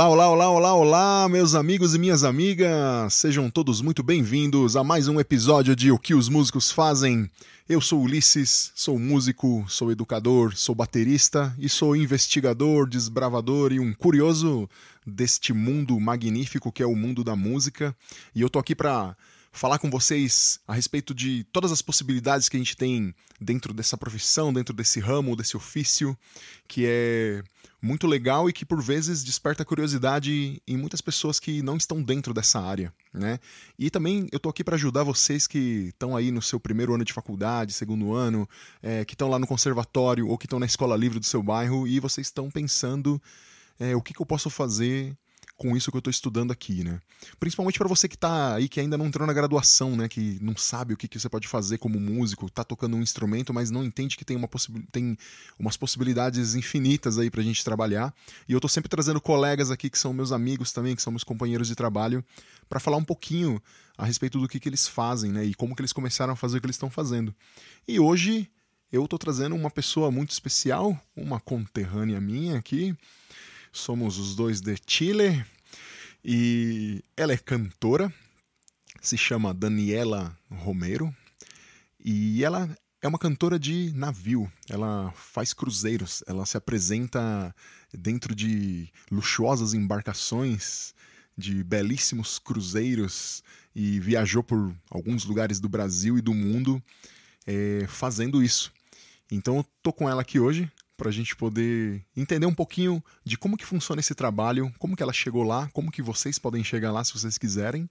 Olá, olá, olá, olá, olá, meus amigos e minhas amigas! Sejam todos muito bem-vindos a mais um episódio de O que os músicos fazem. Eu sou Ulisses, sou músico, sou educador, sou baterista e sou investigador, desbravador e um curioso deste mundo magnífico que é o mundo da música. E eu tô aqui para falar com vocês a respeito de todas as possibilidades que a gente tem dentro dessa profissão, dentro desse ramo, desse ofício, que é muito legal e que por vezes desperta curiosidade em muitas pessoas que não estão dentro dessa área, né? E também eu tô aqui para ajudar vocês que estão aí no seu primeiro ano de faculdade, segundo ano, é, que estão lá no conservatório ou que estão na escola livre do seu bairro e vocês estão pensando é, o que, que eu posso fazer com isso que eu estou estudando aqui, né? Principalmente para você que está aí, que ainda não entrou na graduação, né? Que não sabe o que, que você pode fazer como músico, está tocando um instrumento, mas não entende que tem, uma tem umas possibilidades infinitas aí para a gente trabalhar. E eu estou sempre trazendo colegas aqui que são meus amigos também, que são meus companheiros de trabalho, para falar um pouquinho a respeito do que, que eles fazem, né? E como que eles começaram a fazer o que eles estão fazendo. E hoje eu estou trazendo uma pessoa muito especial, uma conterrânea minha aqui, Somos os dois de Chile e ela é cantora, se chama Daniela Romero e ela é uma cantora de navio. Ela faz cruzeiros, ela se apresenta dentro de luxuosas embarcações, de belíssimos cruzeiros e viajou por alguns lugares do Brasil e do mundo é, fazendo isso. Então eu tô com ela aqui hoje para a gente poder entender um pouquinho de como que funciona esse trabalho, como que ela chegou lá, como que vocês podem chegar lá se vocês quiserem.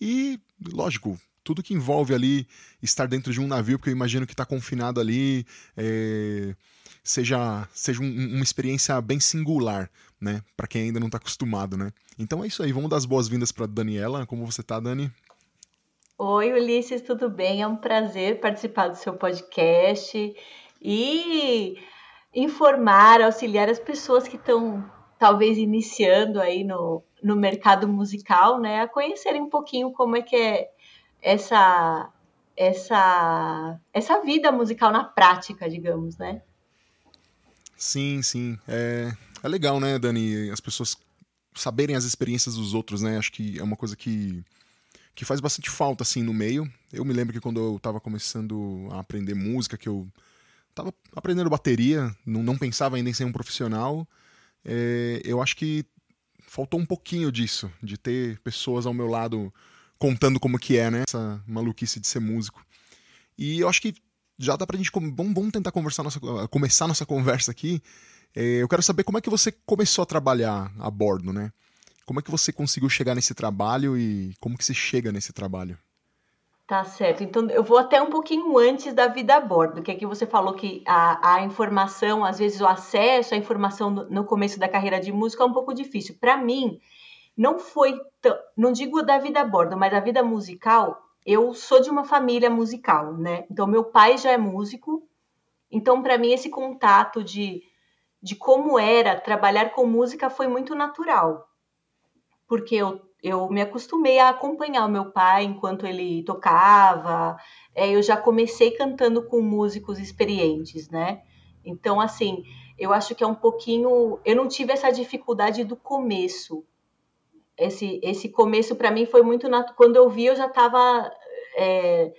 E, lógico, tudo que envolve ali estar dentro de um navio, porque eu imagino que está confinado ali, é, seja, seja um, uma experiência bem singular, né? Para quem ainda não está acostumado, né? Então é isso aí, vamos dar as boas-vindas para Daniela. Como você está, Dani? Oi, Ulisses, tudo bem? É um prazer participar do seu podcast. E informar, auxiliar as pessoas que estão talvez iniciando aí no, no mercado musical, né, a conhecerem um pouquinho como é que é essa essa essa vida musical na prática, digamos, né? Sim, sim, é, é legal, né, Dani, as pessoas saberem as experiências dos outros, né? Acho que é uma coisa que que faz bastante falta assim no meio. Eu me lembro que quando eu estava começando a aprender música, que eu tava aprendendo bateria, não, não pensava ainda em ser um profissional. É, eu acho que faltou um pouquinho disso, de ter pessoas ao meu lado contando como que é, né? Essa maluquice de ser músico. E eu acho que já dá pra gente. Vamos, vamos tentar conversar nossa, começar nossa conversa aqui. É, eu quero saber como é que você começou a trabalhar a bordo, né? Como é que você conseguiu chegar nesse trabalho e como que se chega nesse trabalho? Tá certo. Então, eu vou até um pouquinho antes da vida a bordo, que aqui você falou que a, a informação, às vezes o acesso à informação no, no começo da carreira de música é um pouco difícil. Para mim, não foi, não digo da vida a bordo, mas a vida musical, eu sou de uma família musical, né? Então, meu pai já é músico, então, para mim, esse contato de, de como era trabalhar com música foi muito natural, porque eu eu me acostumei a acompanhar o meu pai enquanto ele tocava. É, eu já comecei cantando com músicos experientes, né? Então, assim, eu acho que é um pouquinho. Eu não tive essa dificuldade do começo. Esse, esse começo para mim foi muito. Nat... Quando eu vi, eu já estava é,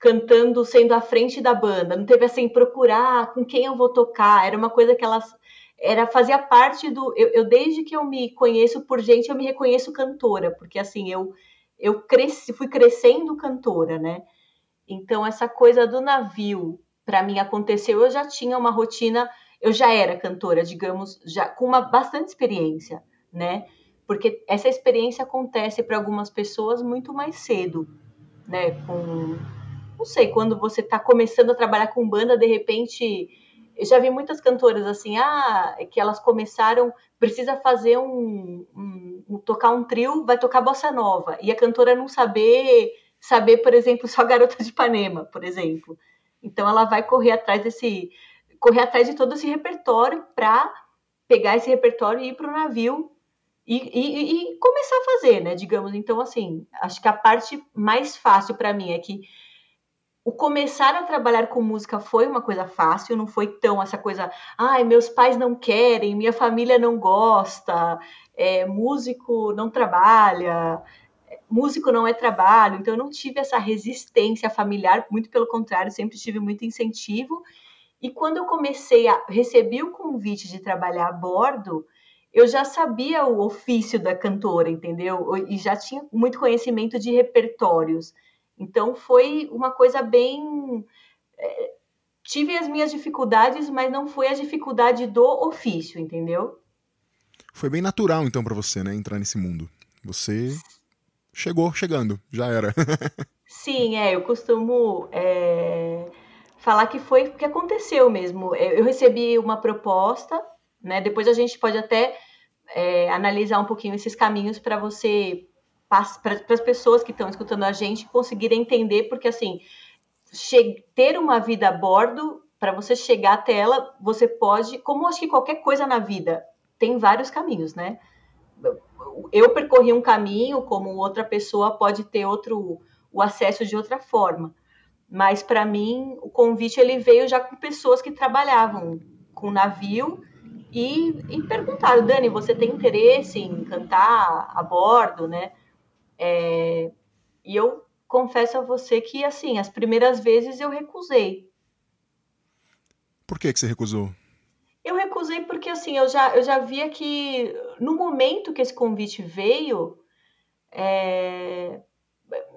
cantando, sendo à frente da banda. Não teve assim, procurar com quem eu vou tocar. Era uma coisa que elas era fazia parte do eu, eu, desde que eu me conheço por gente eu me reconheço cantora porque assim eu eu cresci fui crescendo cantora né? Então essa coisa do navio para mim aconteceu eu já tinha uma rotina eu já era cantora digamos já com uma bastante experiência né? Porque essa experiência acontece para algumas pessoas muito mais cedo né? Com não sei quando você está começando a trabalhar com banda de repente eu já vi muitas cantoras assim, ah, que elas começaram, precisa fazer um, um, um, tocar um trio, vai tocar bossa nova, e a cantora não saber, saber, por exemplo, só Garota de Ipanema, por exemplo. Então ela vai correr atrás desse, correr atrás de todo esse repertório para pegar esse repertório e ir para o navio e, e, e, começar a fazer, né? Digamos. Então, assim, acho que a parte mais fácil para mim é que o começar a trabalhar com música foi uma coisa fácil, não foi tão essa coisa, ai, meus pais não querem, minha família não gosta, é, músico não trabalha, músico não é trabalho, então eu não tive essa resistência familiar, muito pelo contrário, sempre tive muito incentivo. E quando eu comecei a receber o convite de trabalhar a bordo, eu já sabia o ofício da cantora, entendeu? E já tinha muito conhecimento de repertórios. Então foi uma coisa bem. É, tive as minhas dificuldades, mas não foi a dificuldade do ofício, entendeu? Foi bem natural então para você, né, entrar nesse mundo. Você chegou chegando, já era. Sim, é, eu costumo é, falar que foi o que aconteceu mesmo. Eu recebi uma proposta, né? Depois a gente pode até é, analisar um pouquinho esses caminhos para você para as pessoas que estão escutando a gente conseguirem entender, porque assim, ter uma vida a bordo, para você chegar até ela, você pode, como acho que qualquer coisa na vida, tem vários caminhos, né? Eu percorri um caminho, como outra pessoa pode ter outro o acesso de outra forma. Mas para mim, o convite ele veio já com pessoas que trabalhavam com navio e, e perguntaram, Dani, você tem interesse em cantar a bordo, né? É, e eu confesso a você que, assim, as primeiras vezes eu recusei. Por que, que você recusou? Eu recusei porque, assim, eu já, eu já via que no momento que esse convite veio, é,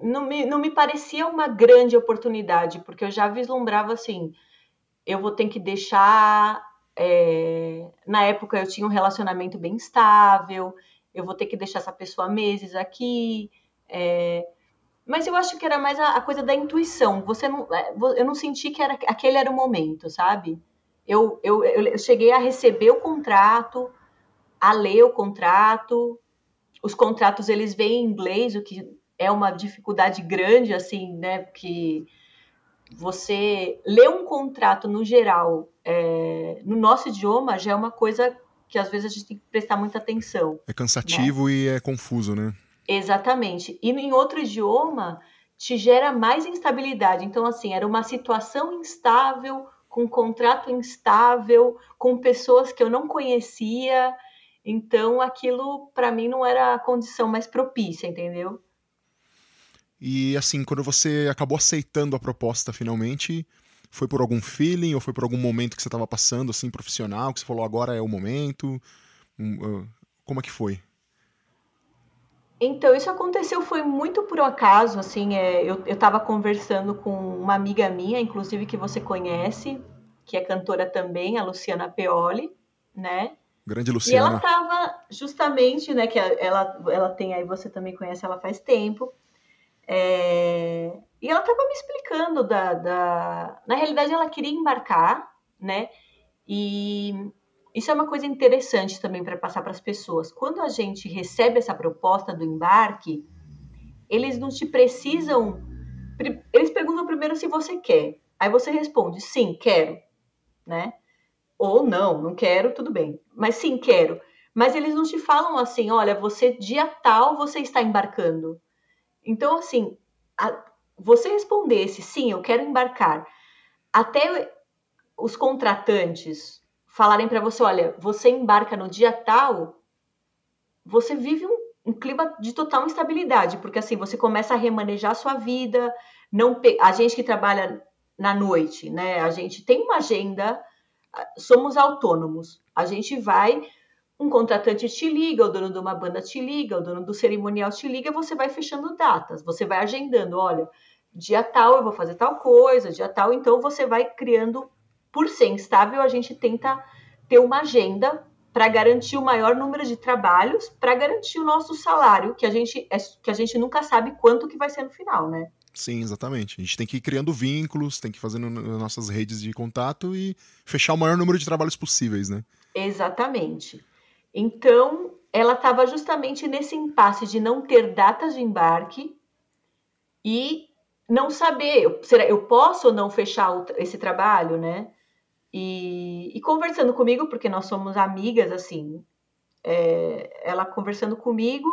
não, me, não me parecia uma grande oportunidade, porque eu já vislumbrava, assim, eu vou ter que deixar. É, na época eu tinha um relacionamento bem estável, eu vou ter que deixar essa pessoa meses aqui. É... Mas eu acho que era mais a, a, coisa da intuição. Você não, é, eu não senti que era, aquele era o momento, sabe? Eu, eu, eu cheguei a receber o contrato, a ler o contrato. Os contratos eles vêm em inglês, o que é uma dificuldade grande, assim, né? Porque você ler um contrato no geral, é, no nosso idioma, já é uma coisa que às vezes a gente tem que prestar muita atenção. É cansativo né? e é confuso, né? Exatamente. E em outro idioma te gera mais instabilidade. Então, assim, era uma situação instável, com um contrato instável, com pessoas que eu não conhecia. Então, aquilo para mim não era a condição mais propícia, entendeu? E assim, quando você acabou aceitando a proposta finalmente, foi por algum feeling ou foi por algum momento que você estava passando, assim, profissional, que você falou agora é o momento? Como é que foi? Então, isso aconteceu foi muito por acaso, assim, é, eu estava conversando com uma amiga minha, inclusive que você conhece, que é cantora também, a Luciana Peoli, né? Grande Luciana. E ela estava justamente, né, que ela, ela tem aí, você também conhece ela faz tempo, é, e ela estava me explicando da, da. Na realidade, ela queria embarcar, né? E isso é uma coisa interessante também para passar para as pessoas. Quando a gente recebe essa proposta do embarque, eles não te precisam. Eles perguntam primeiro se você quer. Aí você responde sim, quero, né? Ou não, não quero, tudo bem. Mas sim, quero. Mas eles não te falam assim, olha, você dia tal você está embarcando. Então, assim, a, você respondesse sim, eu quero embarcar, até os contratantes falarem para você, olha, você embarca no dia tal, você vive um, um, clima de total instabilidade, porque assim você começa a remanejar a sua vida, não a gente que trabalha na noite, né? A gente tem uma agenda, somos autônomos. A gente vai um contratante te liga, o dono de uma banda te liga, o dono do cerimonial te liga, você vai fechando datas, você vai agendando, olha, dia tal eu vou fazer tal coisa, dia tal, então você vai criando, por ser instável, a gente tenta ter uma agenda para garantir o maior número de trabalhos, para garantir o nosso salário, que a gente é, que a gente nunca sabe quanto que vai ser no final, né? Sim, exatamente. A gente tem que ir criando vínculos, tem que ir fazendo nossas redes de contato e fechar o maior número de trabalhos possíveis, né? Exatamente. Então, ela estava justamente nesse impasse de não ter datas de embarque e não saber, será eu posso ou não fechar esse trabalho, né? E, e conversando comigo, porque nós somos amigas, assim, é, ela conversando comigo,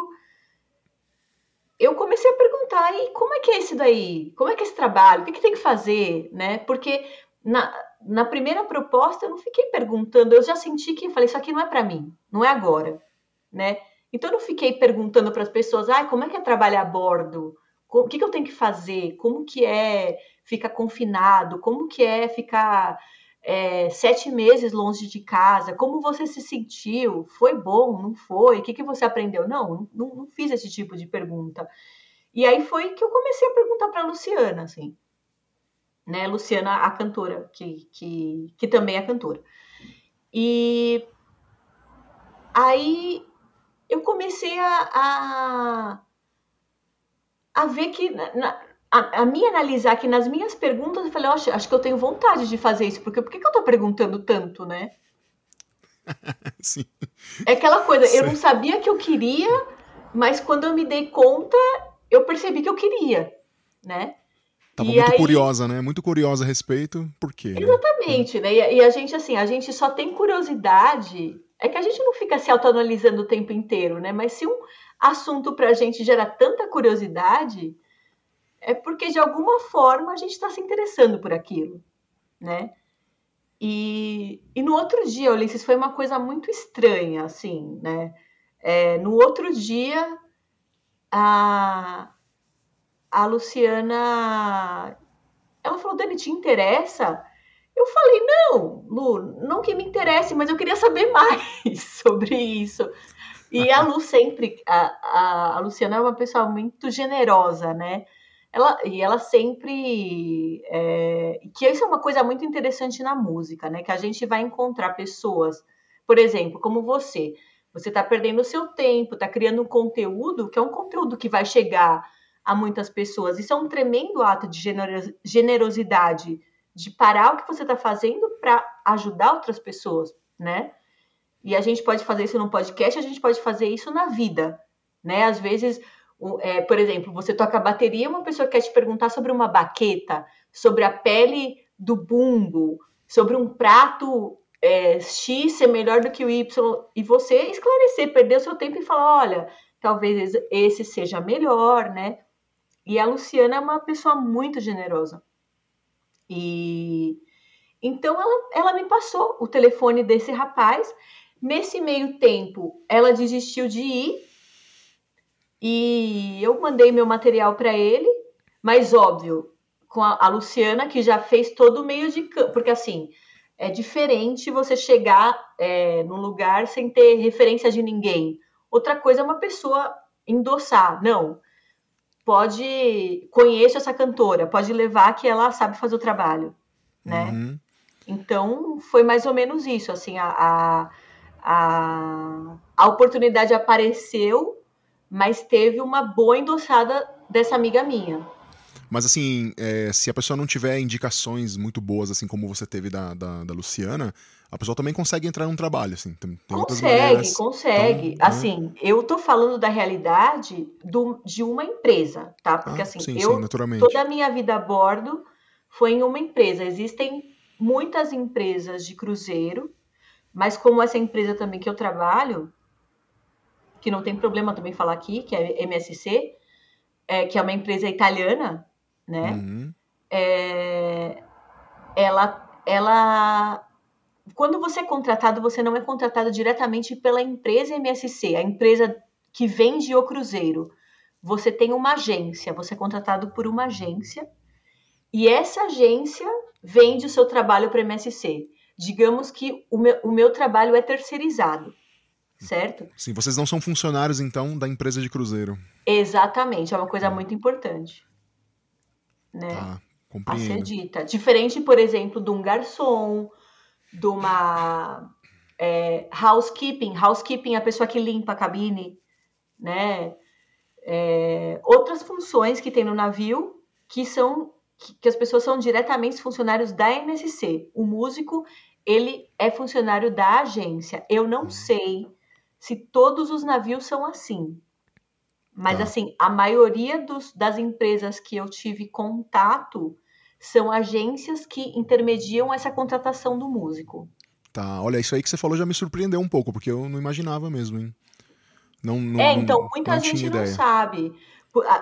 eu comecei a perguntar, e como é que é isso daí? Como é que é esse trabalho? O que, que tem que fazer? Né? Porque na, na primeira proposta eu não fiquei perguntando, eu já senti que falei, isso aqui não é para mim, não é agora, né? Então eu não fiquei perguntando para as pessoas, ah, como é que é trabalhar a bordo? O que, que eu tenho que fazer? Como que é ficar confinado? Como que é ficar é, sete meses longe de casa? Como você se sentiu? Foi bom? Não foi? O que, que você aprendeu? Não, não, não fiz esse tipo de pergunta. E aí foi que eu comecei a perguntar para a Luciana, assim, né? Luciana, a cantora, que, que, que também é cantora. E aí eu comecei a, a, a ver que na, a, a me analisar que nas minhas perguntas, eu falei, acho, acho que eu tenho vontade de fazer isso, porque por que, que eu tô perguntando tanto, né? Sim. É aquela coisa, Sim. eu não sabia que eu queria, mas quando eu me dei conta, eu percebi que eu queria, né? Tava e muito aí... curiosa, né? Muito curiosa a respeito, por quê? Né? Exatamente, né? E, e, a gente, assim, a gente só tem curiosidade. É que a gente não fica se autoanalisando o tempo inteiro, né? Mas se um assunto pra gente gera tanta curiosidade, é porque de alguma forma a gente está se interessando por aquilo, né? E, e no outro dia, Ulisses, foi uma coisa muito estranha, assim, né? É, no outro dia, a, a Luciana, ela falou, Dani, te interessa? Eu falei, não, Lu, não que me interesse, mas eu queria saber mais sobre isso. E a Lu sempre, a, a, a Luciana é uma pessoa muito generosa, né? ela, e ela sempre. É, que isso é uma coisa muito interessante na música, né? Que a gente vai encontrar pessoas, por exemplo, como você. Você está perdendo o seu tempo, está criando um conteúdo que é um conteúdo que vai chegar a muitas pessoas. Isso é um tremendo ato de generosidade, de parar o que você está fazendo para ajudar outras pessoas, né? E a gente pode fazer isso no podcast, a gente pode fazer isso na vida, né? Às vezes é, por exemplo, você toca bateria, uma pessoa quer te perguntar sobre uma baqueta, sobre a pele do bumbo, sobre um prato é, X ser melhor do que o Y, e você esclarecer, perder o seu tempo e falar, olha, talvez esse seja melhor, né? E a Luciana é uma pessoa muito generosa. E então ela, ela me passou o telefone desse rapaz. Nesse meio tempo, ela desistiu de ir e eu mandei meu material para ele, mas óbvio, com a, a, Luciana, que já fez todo o meio de campo, porque assim, é diferente você chegar é, num lugar sem ter referência de ninguém. Outra coisa é uma pessoa endossar, não. Pode conheço essa cantora, pode levar que ela sabe fazer o trabalho, né? Uhum. Então foi mais ou menos isso, assim, a, a, a, a oportunidade apareceu mas teve uma boa endossada dessa amiga minha. Mas assim, é, se a pessoa não tiver indicações muito boas, assim como você teve da, da, da Luciana, a pessoa também consegue entrar num trabalho, assim. Tem, tem consegue, consegue. Então, assim, né? eu tô falando da realidade do, de uma empresa, tá? Porque ah, assim, sim, eu sim, toda a minha vida a bordo foi em uma empresa. Existem muitas empresas de cruzeiro, mas como essa empresa também que eu trabalho, que não tem problema também falar aqui, que é MSC, é, que é uma empresa italiana, né? Uhum. É, ela, ela, quando você é contratado, você não é contratado diretamente pela empresa MSC, a empresa que vende o cruzeiro. Você tem uma agência, você é contratado por uma agência e essa agência vende o seu trabalho para a MSC. Digamos que o meu, o meu trabalho é terceirizado certo? Sim, vocês não são funcionários, então, da empresa de cruzeiro. Exatamente, é uma coisa muito importante. Né? Tá. A ser dita. Diferente, por exemplo, de um garçom, de uma é, housekeeping. Housekeeping é a pessoa que limpa a cabine, né? É, outras funções que tem no navio que são que, que as pessoas são diretamente funcionários da MSC. O músico ele é funcionário da agência. Eu não uhum. sei se todos os navios são assim. Mas, tá. assim, a maioria dos, das empresas que eu tive contato são agências que intermediam essa contratação do músico. Tá, olha, isso aí que você falou já me surpreendeu um pouco, porque eu não imaginava mesmo, hein? Não, não, é, então, muita não gente não sabe.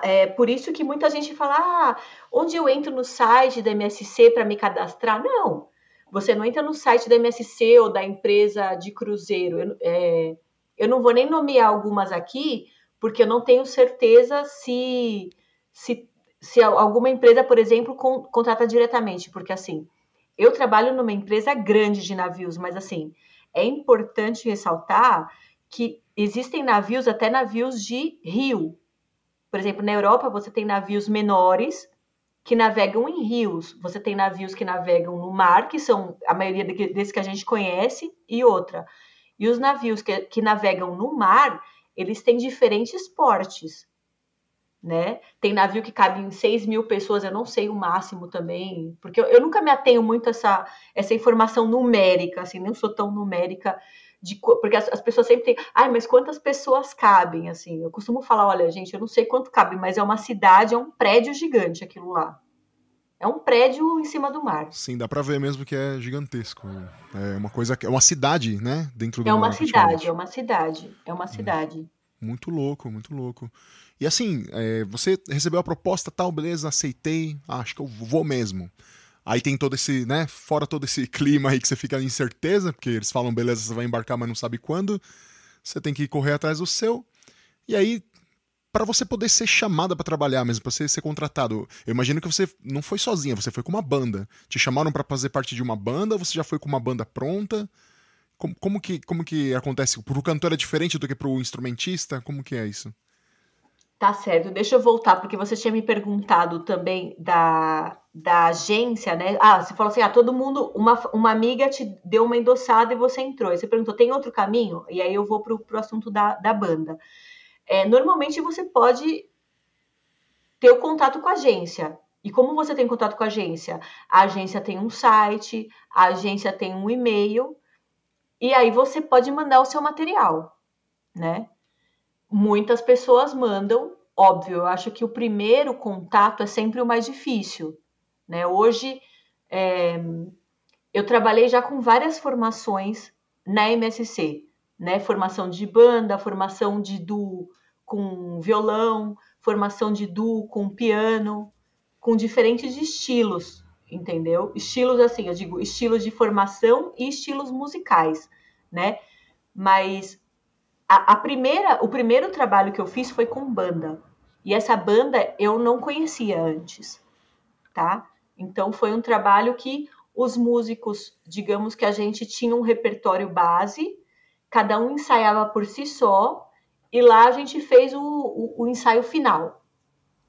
é por isso que muita gente fala, ah, onde eu entro no site da MSC para me cadastrar? Não, você não entra no site da MSC ou da empresa de cruzeiro. Eu, é, eu não vou nem nomear algumas aqui, porque eu não tenho certeza se, se, se alguma empresa, por exemplo, con, contrata diretamente, porque assim, eu trabalho numa empresa grande de navios, mas assim, é importante ressaltar que existem navios, até navios de rio. Por exemplo, na Europa você tem navios menores que navegam em rios. Você tem navios que navegam no mar, que são a maioria desses que a gente conhece, e outra. E os navios que, que navegam no mar, eles têm diferentes portes. Né? Tem navio que cabe em 6 mil pessoas, eu não sei o máximo também, porque eu, eu nunca me atenho muito a essa, essa informação numérica, assim, não sou tão numérica de, porque as, as, pessoas sempre têm, ai, mas quantas pessoas cabem, assim, eu costumo falar, olha, gente, eu não sei quanto cabe, mas é uma cidade, é um prédio gigante aquilo lá. É um prédio em cima do mar. Sim, dá para ver mesmo que é gigantesco. É uma coisa, é uma cidade, né, dentro do É uma mar, cidade, é uma cidade, é uma cidade. Muito louco, muito louco. E assim, é, você recebeu a proposta, tal, beleza, aceitei, ah, acho que eu vou mesmo. Aí tem todo esse, né? Fora todo esse clima aí que você fica em incerteza, porque eles falam, beleza, você vai embarcar, mas não sabe quando. Você tem que correr atrás do seu. E aí, para você poder ser chamada para trabalhar mesmo, para você ser contratado, eu imagino que você não foi sozinha, você foi com uma banda. Te chamaram para fazer parte de uma banda você já foi com uma banda pronta? Como, como, que, como que acontece? Pro cantor é diferente do que pro instrumentista? Como que é isso? Tá certo, deixa eu voltar, porque você tinha me perguntado também da, da agência, né? Ah, você falou assim: ah, todo mundo, uma, uma amiga te deu uma endossada e você entrou. E você perguntou: tem outro caminho? E aí eu vou pro, pro assunto da, da banda. É, normalmente você pode ter o contato com a agência. E como você tem contato com a agência? A agência tem um site, a agência tem um e-mail, e aí você pode mandar o seu material, né? muitas pessoas mandam, óbvio, eu acho que o primeiro contato é sempre o mais difícil, né? Hoje é, eu trabalhei já com várias formações na MSC, né? Formação de banda, formação de duo com violão, formação de duo com piano, com diferentes estilos, entendeu? Estilos assim, eu digo estilos de formação e estilos musicais, né? Mas a, a, primeira, o primeiro trabalho que eu fiz foi com banda. E essa banda eu não conhecia antes, tá? Então foi um trabalho que os músicos, digamos que a gente tinha um repertório base, cada um ensaiava por si só, e lá a gente fez o, o, o ensaio final.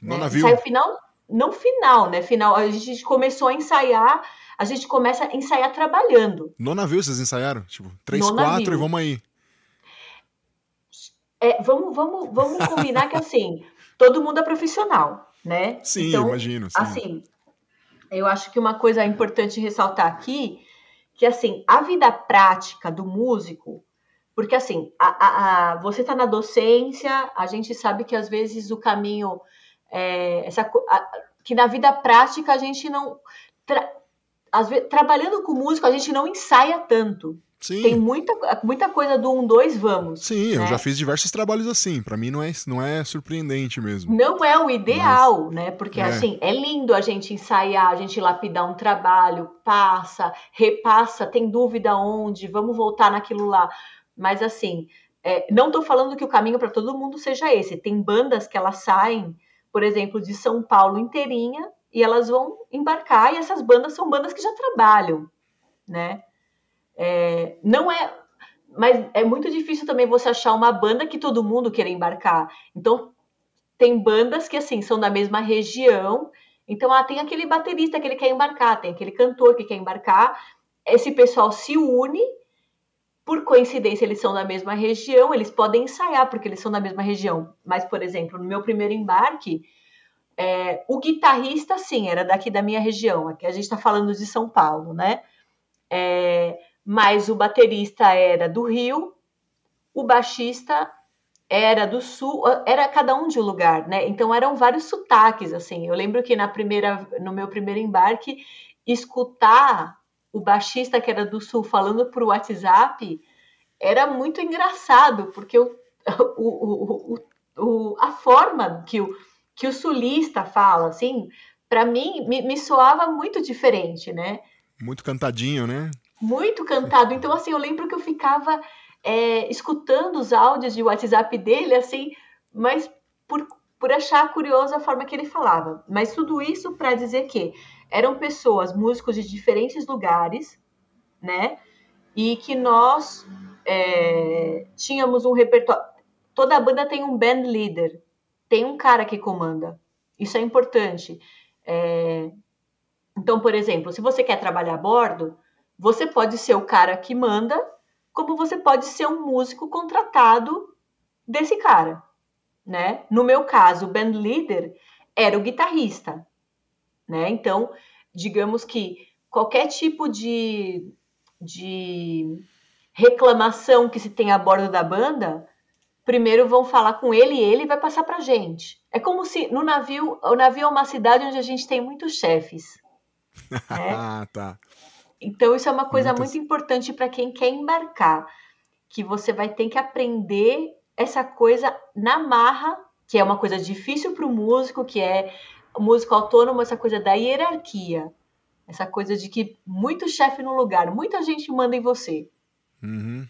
No né? navio? Ensaio final, não final, né? Final, a gente começou a ensaiar, a gente começa a ensaiar trabalhando. No navio vocês ensaiaram? Tipo, três, no quatro navio. e vamos aí. É, vamos, vamos, vamos combinar que assim, todo mundo é profissional, né? Sim, então, imagino. Sim. Assim, eu acho que uma coisa importante ressaltar aqui, que assim, a vida prática do músico, porque assim, a, a, a você está na docência, a gente sabe que às vezes o caminho, é, essa, que na vida prática a gente não. Tra, às vezes, trabalhando com músico, a gente não ensaia tanto. Sim. Tem muita, muita coisa do 1, 2, vamos. Sim, né? eu já fiz diversos trabalhos assim. Para mim não é, não é surpreendente mesmo. Não é o ideal, Mas, né? Porque é. assim, é lindo a gente ensaiar, a gente lapidar um trabalho, passa, repassa, tem dúvida onde, vamos voltar naquilo lá. Mas assim, é, não estou falando que o caminho para todo mundo seja esse. Tem bandas que elas saem, por exemplo, de São Paulo inteirinha e elas vão embarcar e essas bandas são bandas que já trabalham, né? É, não é. Mas é muito difícil também você achar uma banda que todo mundo queira embarcar. Então, tem bandas que, assim, são da mesma região. Então, ah, tem aquele baterista que ele quer embarcar, tem aquele cantor que quer embarcar. Esse pessoal se une. Por coincidência, eles são da mesma região, eles podem ensaiar porque eles são da mesma região. Mas, por exemplo, no meu primeiro embarque, é, o guitarrista, sim, era daqui da minha região. Aqui a gente está falando de São Paulo, né? É, mas o baterista era do Rio, o baixista era do Sul, era cada um de um lugar, né? Então eram vários sotaques, assim. Eu lembro que na primeira, no meu primeiro embarque, escutar o baixista que era do Sul falando por WhatsApp era muito engraçado, porque o, o, o, a forma que o, que o sulista fala, assim, para mim me, me soava muito diferente, né? Muito cantadinho, né? Muito cantado. Então, assim, eu lembro que eu ficava é, escutando os áudios de WhatsApp dele, assim, mas por, por achar curiosa a forma que ele falava. Mas tudo isso para dizer que eram pessoas, músicos de diferentes lugares, né? E que nós é, tínhamos um repertório. Toda banda tem um band leader, tem um cara que comanda. Isso é importante. É... Então, por exemplo, se você quer trabalhar a bordo, você pode ser o cara que manda, como você pode ser um músico contratado desse cara, né? No meu caso, o band leader era o guitarrista, né? Então, digamos que qualquer tipo de, de reclamação que se tem a bordo da banda, primeiro vão falar com ele e ele vai passar para gente. É como se no navio, o navio é uma cidade onde a gente tem muitos chefes. Né? ah, tá. Então isso é uma coisa Muitas... muito importante para quem quer embarcar, que você vai ter que aprender essa coisa na marra, que é uma coisa difícil para o músico, que é músico autônomo, essa coisa da hierarquia, essa coisa de que muito chefe no lugar, muita gente manda em você. Uhum.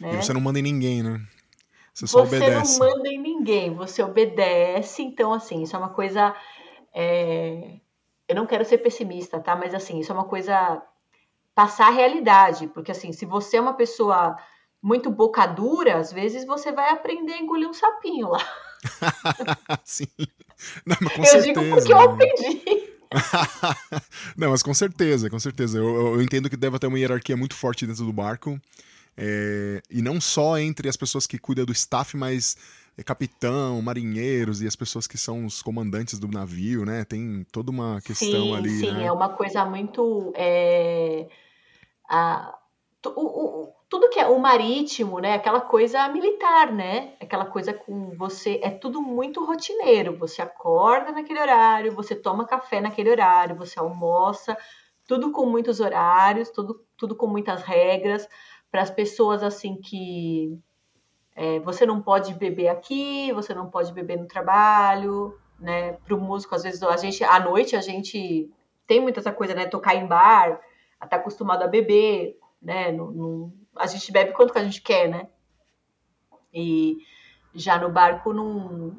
Né? E você não manda em ninguém, né? Você só você obedece. não manda em ninguém, você obedece. Então, assim, isso é uma coisa. É... Eu não quero ser pessimista, tá? Mas, assim, isso é uma coisa. Passar a realidade. Porque, assim, se você é uma pessoa muito boca dura, às vezes você vai aprender a engolir um sapinho lá. Sim. Não, mas com eu certeza. digo porque eu aprendi. não, mas com certeza, com certeza. Eu, eu, eu, entendo que deve ter uma hierarquia muito forte dentro do barco. É, e não só entre as pessoas que cuidam do staff, mas é, capitão, marinheiros e as pessoas que são os comandantes do navio, né? Tem toda uma questão sim, ali. Sim, né? é uma coisa muito. É, a, o, o, tudo que é o marítimo, né? Aquela coisa militar, né? Aquela coisa com você. É tudo muito rotineiro. Você acorda naquele horário, você toma café naquele horário, você almoça, tudo com muitos horários, tudo, tudo com muitas regras para as pessoas assim que é, você não pode beber aqui, você não pode beber no trabalho, né? Para o músico, às vezes a gente à noite a gente tem muita essa coisa, né? Tocar em bar, tá acostumado a beber, né? A gente bebe quanto que a gente quer, né? E já no barco não,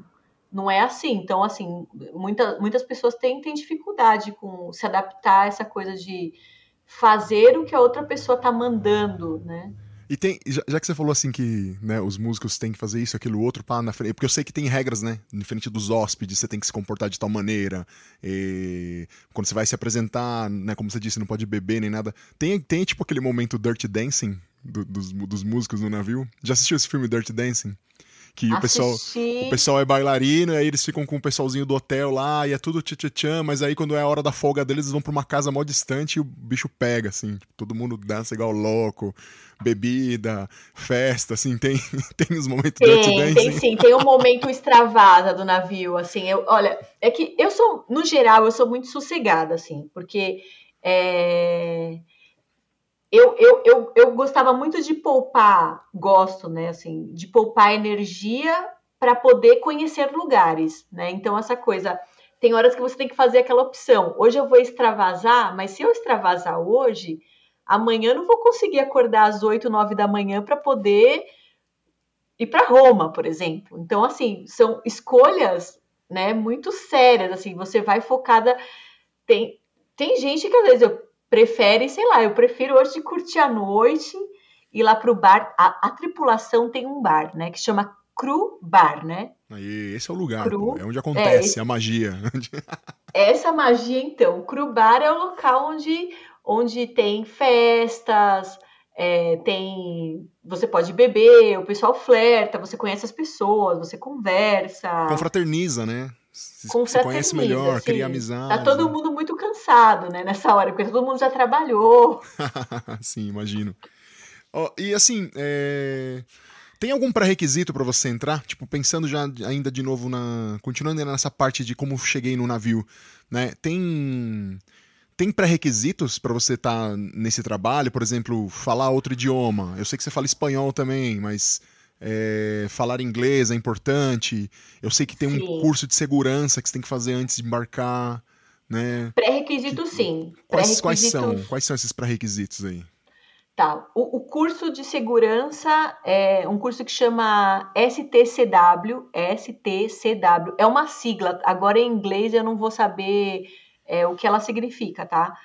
não é assim. Então, assim, muita, muitas pessoas têm, têm dificuldade com se adaptar a essa coisa de fazer o que a outra pessoa tá mandando, né? E tem, já, já, que você falou assim que né, os músicos têm que fazer isso, aquilo, outro, pá, na frente. Porque eu sei que tem regras, né? Diferente dos hóspedes, você tem que se comportar de tal maneira. quando você vai se apresentar, né? Como você disse, não pode beber nem nada. Tem, tem tipo aquele momento Dirty Dancing do, dos, dos músicos no navio. Já assistiu esse filme Dirty Dancing? que o pessoal, o pessoal é bailarino, e aí eles ficam com o pessoalzinho do hotel lá, e é tudo tchan mas aí quando é a hora da folga deles, eles vão pra uma casa mó distante e o bicho pega, assim, tipo, todo mundo dança igual louco, bebida, festa, assim, tem, tem os momentos tem, Dirty Dancing. Tem sim, tem um momento extravasa do navio, assim, eu, olha, é que eu sou, no geral, eu sou muito sossegada, assim, porque é eu, eu, eu, eu gostava muito de poupar, gosto, né, assim, de poupar energia para poder conhecer lugares, né? Então, essa coisa, tem horas que você tem que fazer aquela opção. Hoje eu vou extravasar, mas se eu extravasar hoje, amanhã eu não vou conseguir acordar às 8, 9 da manhã para poder ir para Roma, por exemplo. Então, assim, são escolhas, né, muito sérias, assim, você vai focada tem tem gente que às vezes eu prefere, sei lá, eu prefiro hoje curtir a noite, ir lá pro bar. A, a tripulação tem um bar, né? Que chama Cru Bar, né? Aí, esse é o lugar, Cru, é onde acontece é, a magia. essa magia, então. O Cru Bar é o local onde, onde tem festas, é, tem. Você pode beber, o pessoal flerta, você conhece as pessoas, você conversa. Confraterniza, né? com se conhece melhor, assim, cria amizade. Tá todo mundo muito cansado, né, nessa hora, porque todo mundo já trabalhou. Sim, imagino. Oh, e assim, é... tem algum pré-requisito para você entrar? Tipo, pensando já ainda de novo na. Continuando nessa parte de como cheguei no navio, né? Tem. Tem pré-requisitos para você estar tá nesse trabalho? Por exemplo, falar outro idioma. Eu sei que você fala espanhol também, mas É, falar inglês é importante. Eu sei que tem sim. um curso de segurança que você tem que fazer antes de embarcar, né? Pré-requisito, sim. Quais, quais são? Quais são esses pré-requisitos aí? Tá. O, o, curso de segurança é um curso que chama STCW. STCW. É uma sigla. Agora em inglês eu não vou saber é, o que ela significa, tá?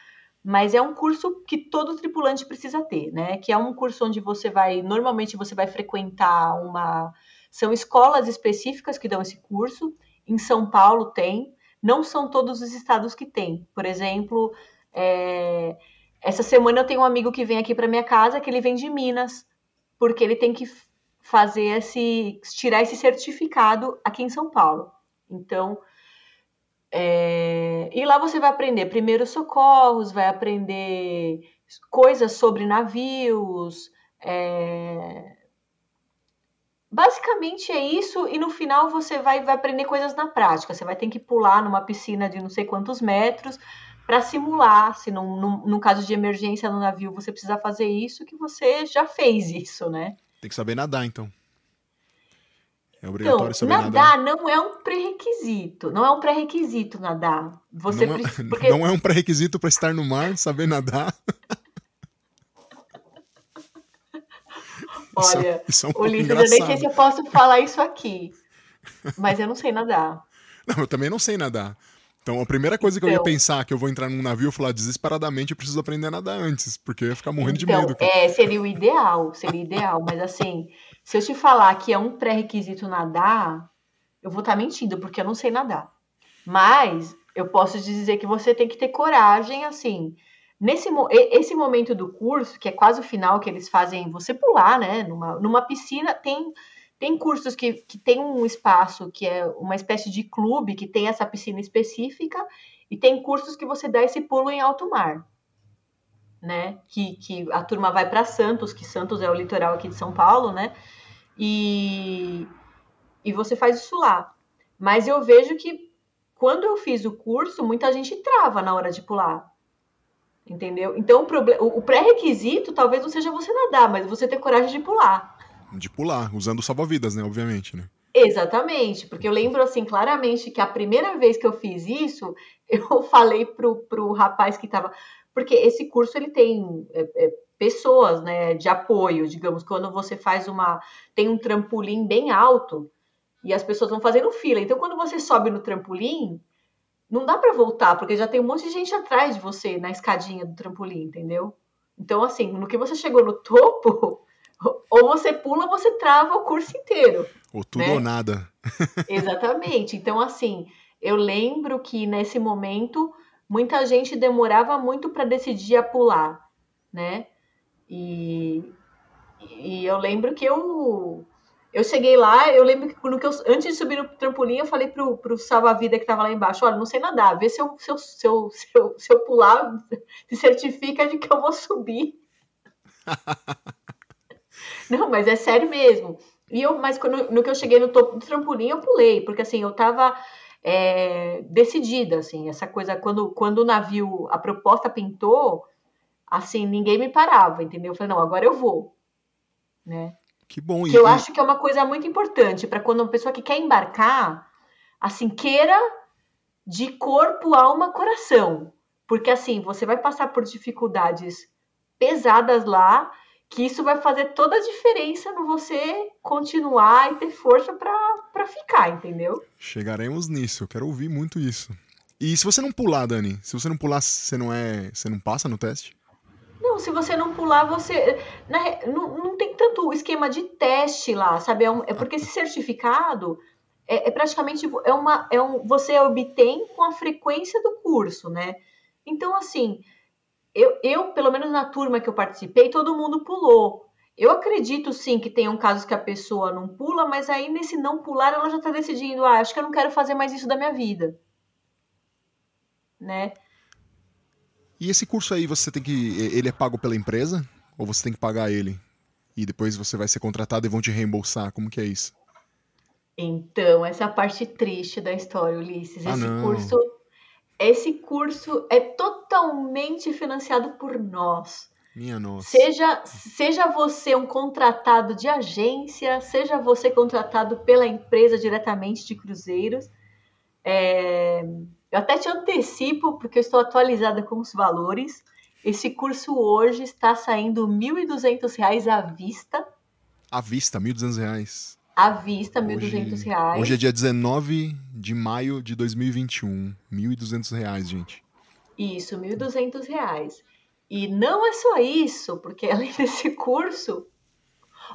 Mas é um curso que todo tripulante precisa ter, né? Que é um curso onde você vai, normalmente você vai frequentar uma. São escolas específicas que dão esse curso. Em São Paulo tem. Não são todos os estados que tem. Por exemplo, é, essa semana eu tenho um amigo que vem aqui para minha casa, que ele vem de Minas, porque ele tem que fazer esse tirar esse certificado aqui em São Paulo. Então, é, e lá você vai aprender primeiros socorros, vai aprender coisas sobre navios. É... Basicamente é isso, e no final você vai, vai aprender coisas na prática. Você vai ter que pular numa piscina de não sei quantos metros para simular, se num, num, num, caso de emergência no navio você precisa fazer isso, que você já fez isso, né? Tem que saber nadar, então. É obrigatório então, saber nadar. Nadar não é um pré-requisito. Não é um pré-requisito nadar. Você não, é, porque... não é um pré-requisito para estar no mar, saber nadar. Olha, isso é, isso é um Ulisses, eu nem sei se eu posso falar isso aqui. Mas eu não sei nadar. Não, eu também não sei nadar. Então, a primeira coisa que então, eu ia então. pensar que eu vou entrar num navio, eu falar desesperadamente, eu preciso aprender a nadar antes, porque eu ia ficar morrendo então, de medo. É, seria o ideal, seria o ideal, mas assim, se eu te falar que é um pré-requisito nadar, eu vou estar tá mentindo, porque eu não sei nadar. Mas eu posso dizer que você tem que ter coragem, assim. Nesse esse momento do curso, que é quase o final, que eles fazem você pular, né? Numa, numa piscina, tem tem cursos que, que tem um espaço que é uma espécie de clube que tem essa piscina específica, e tem cursos que você dá esse pulo em alto mar. Né? Que, que a turma vai para Santos, que Santos é o litoral aqui de São Paulo, né? E, e você faz isso lá. Mas eu vejo que quando eu fiz o curso, muita gente trava na hora de pular. Entendeu? Então o, o pré-requisito talvez não seja você nadar, mas você ter coragem de pular de pular, usando salva-vidas, né? Obviamente, né? Exatamente, porque eu lembro assim claramente que a primeira vez que eu fiz isso, eu falei pro, pro rapaz que estava. Porque esse curso ele tem é, é, pessoas né, de apoio, digamos, quando você faz uma. tem um trampolim bem alto e as pessoas vão fazendo fila. Então, quando você sobe no trampolim, não dá para voltar, porque já tem um monte de gente atrás de você na escadinha do trampolim, entendeu? Então, assim, no que você chegou no topo, ou você pula, ou você trava o curso inteiro. Ou tudo né? ou nada. Exatamente. Então, assim, eu lembro que nesse momento muita gente demorava muito para decidir a pular, né? E, e eu lembro que eu eu cheguei lá, eu lembro que, no que eu, antes de subir no trampolim, eu falei pro, pro salva-vida que tava lá embaixo, olha, não sei nadar, vê se eu, se eu, se eu, se eu, se eu pular, se certifica de que eu vou subir. Não, mas é sério mesmo. E eu, mas quando, no que eu cheguei no topo do trampolim, eu pulei, porque assim, eu tava é, decidida, assim, essa coisa, quando, quando o navio, a proposta pintou, assim, ninguém me parava, entendeu? Eu falei, não, agora eu vou, né? Que bom. Que e, eu acho que é uma coisa muito importante para quando uma pessoa que quer embarcar, assim, queira de corpo, alma, coração. Porque assim, você vai passar por dificuldades pesadas lá que isso vai fazer toda a diferença no você continuar e ter força para ficar, entendeu? Chegaremos nisso, eu quero ouvir muito isso. E se você não pular, Dani, se você não pular, você não é, você não passa no teste? Não, se você não pular, você não, não tem tanto esquema de teste lá, sabe? É, um, é porque esse certificado é, é, praticamente é uma, é um, você obtém com a frequência do curso, né? Então, assim, eu, eu, pelo menos na turma que eu participei, todo mundo pulou. Eu acredito sim que tenham casos que a pessoa não pula, mas aí nesse não pular ela já está decidindo, ah, acho que eu não quero fazer mais isso da minha vida. Né? E esse curso aí você tem que. Ele é pago pela empresa? Ou você tem que pagar ele? E depois você vai ser contratado e vão te reembolsar? Como que é isso? Então, essa é a parte triste da história, Ulisses. Ah, esse não. curso esse curso é totalmente financiado por nós. Minha nossa. Seja, seja você um contratado de agência, seja você contratado pela empresa diretamente de cruzeiros. É, eu até te antecipo, porque eu estou atualizada com os valores. Esse curso hoje está saindo R$ 1.200 à vista. À vista, R$ 1.200. À vista, R$ 1.200. Hoje é dia 19 de maio de 2021. R$ 1.200, gente. Isso, R$ 1.200. E não é só isso, porque além desse curso,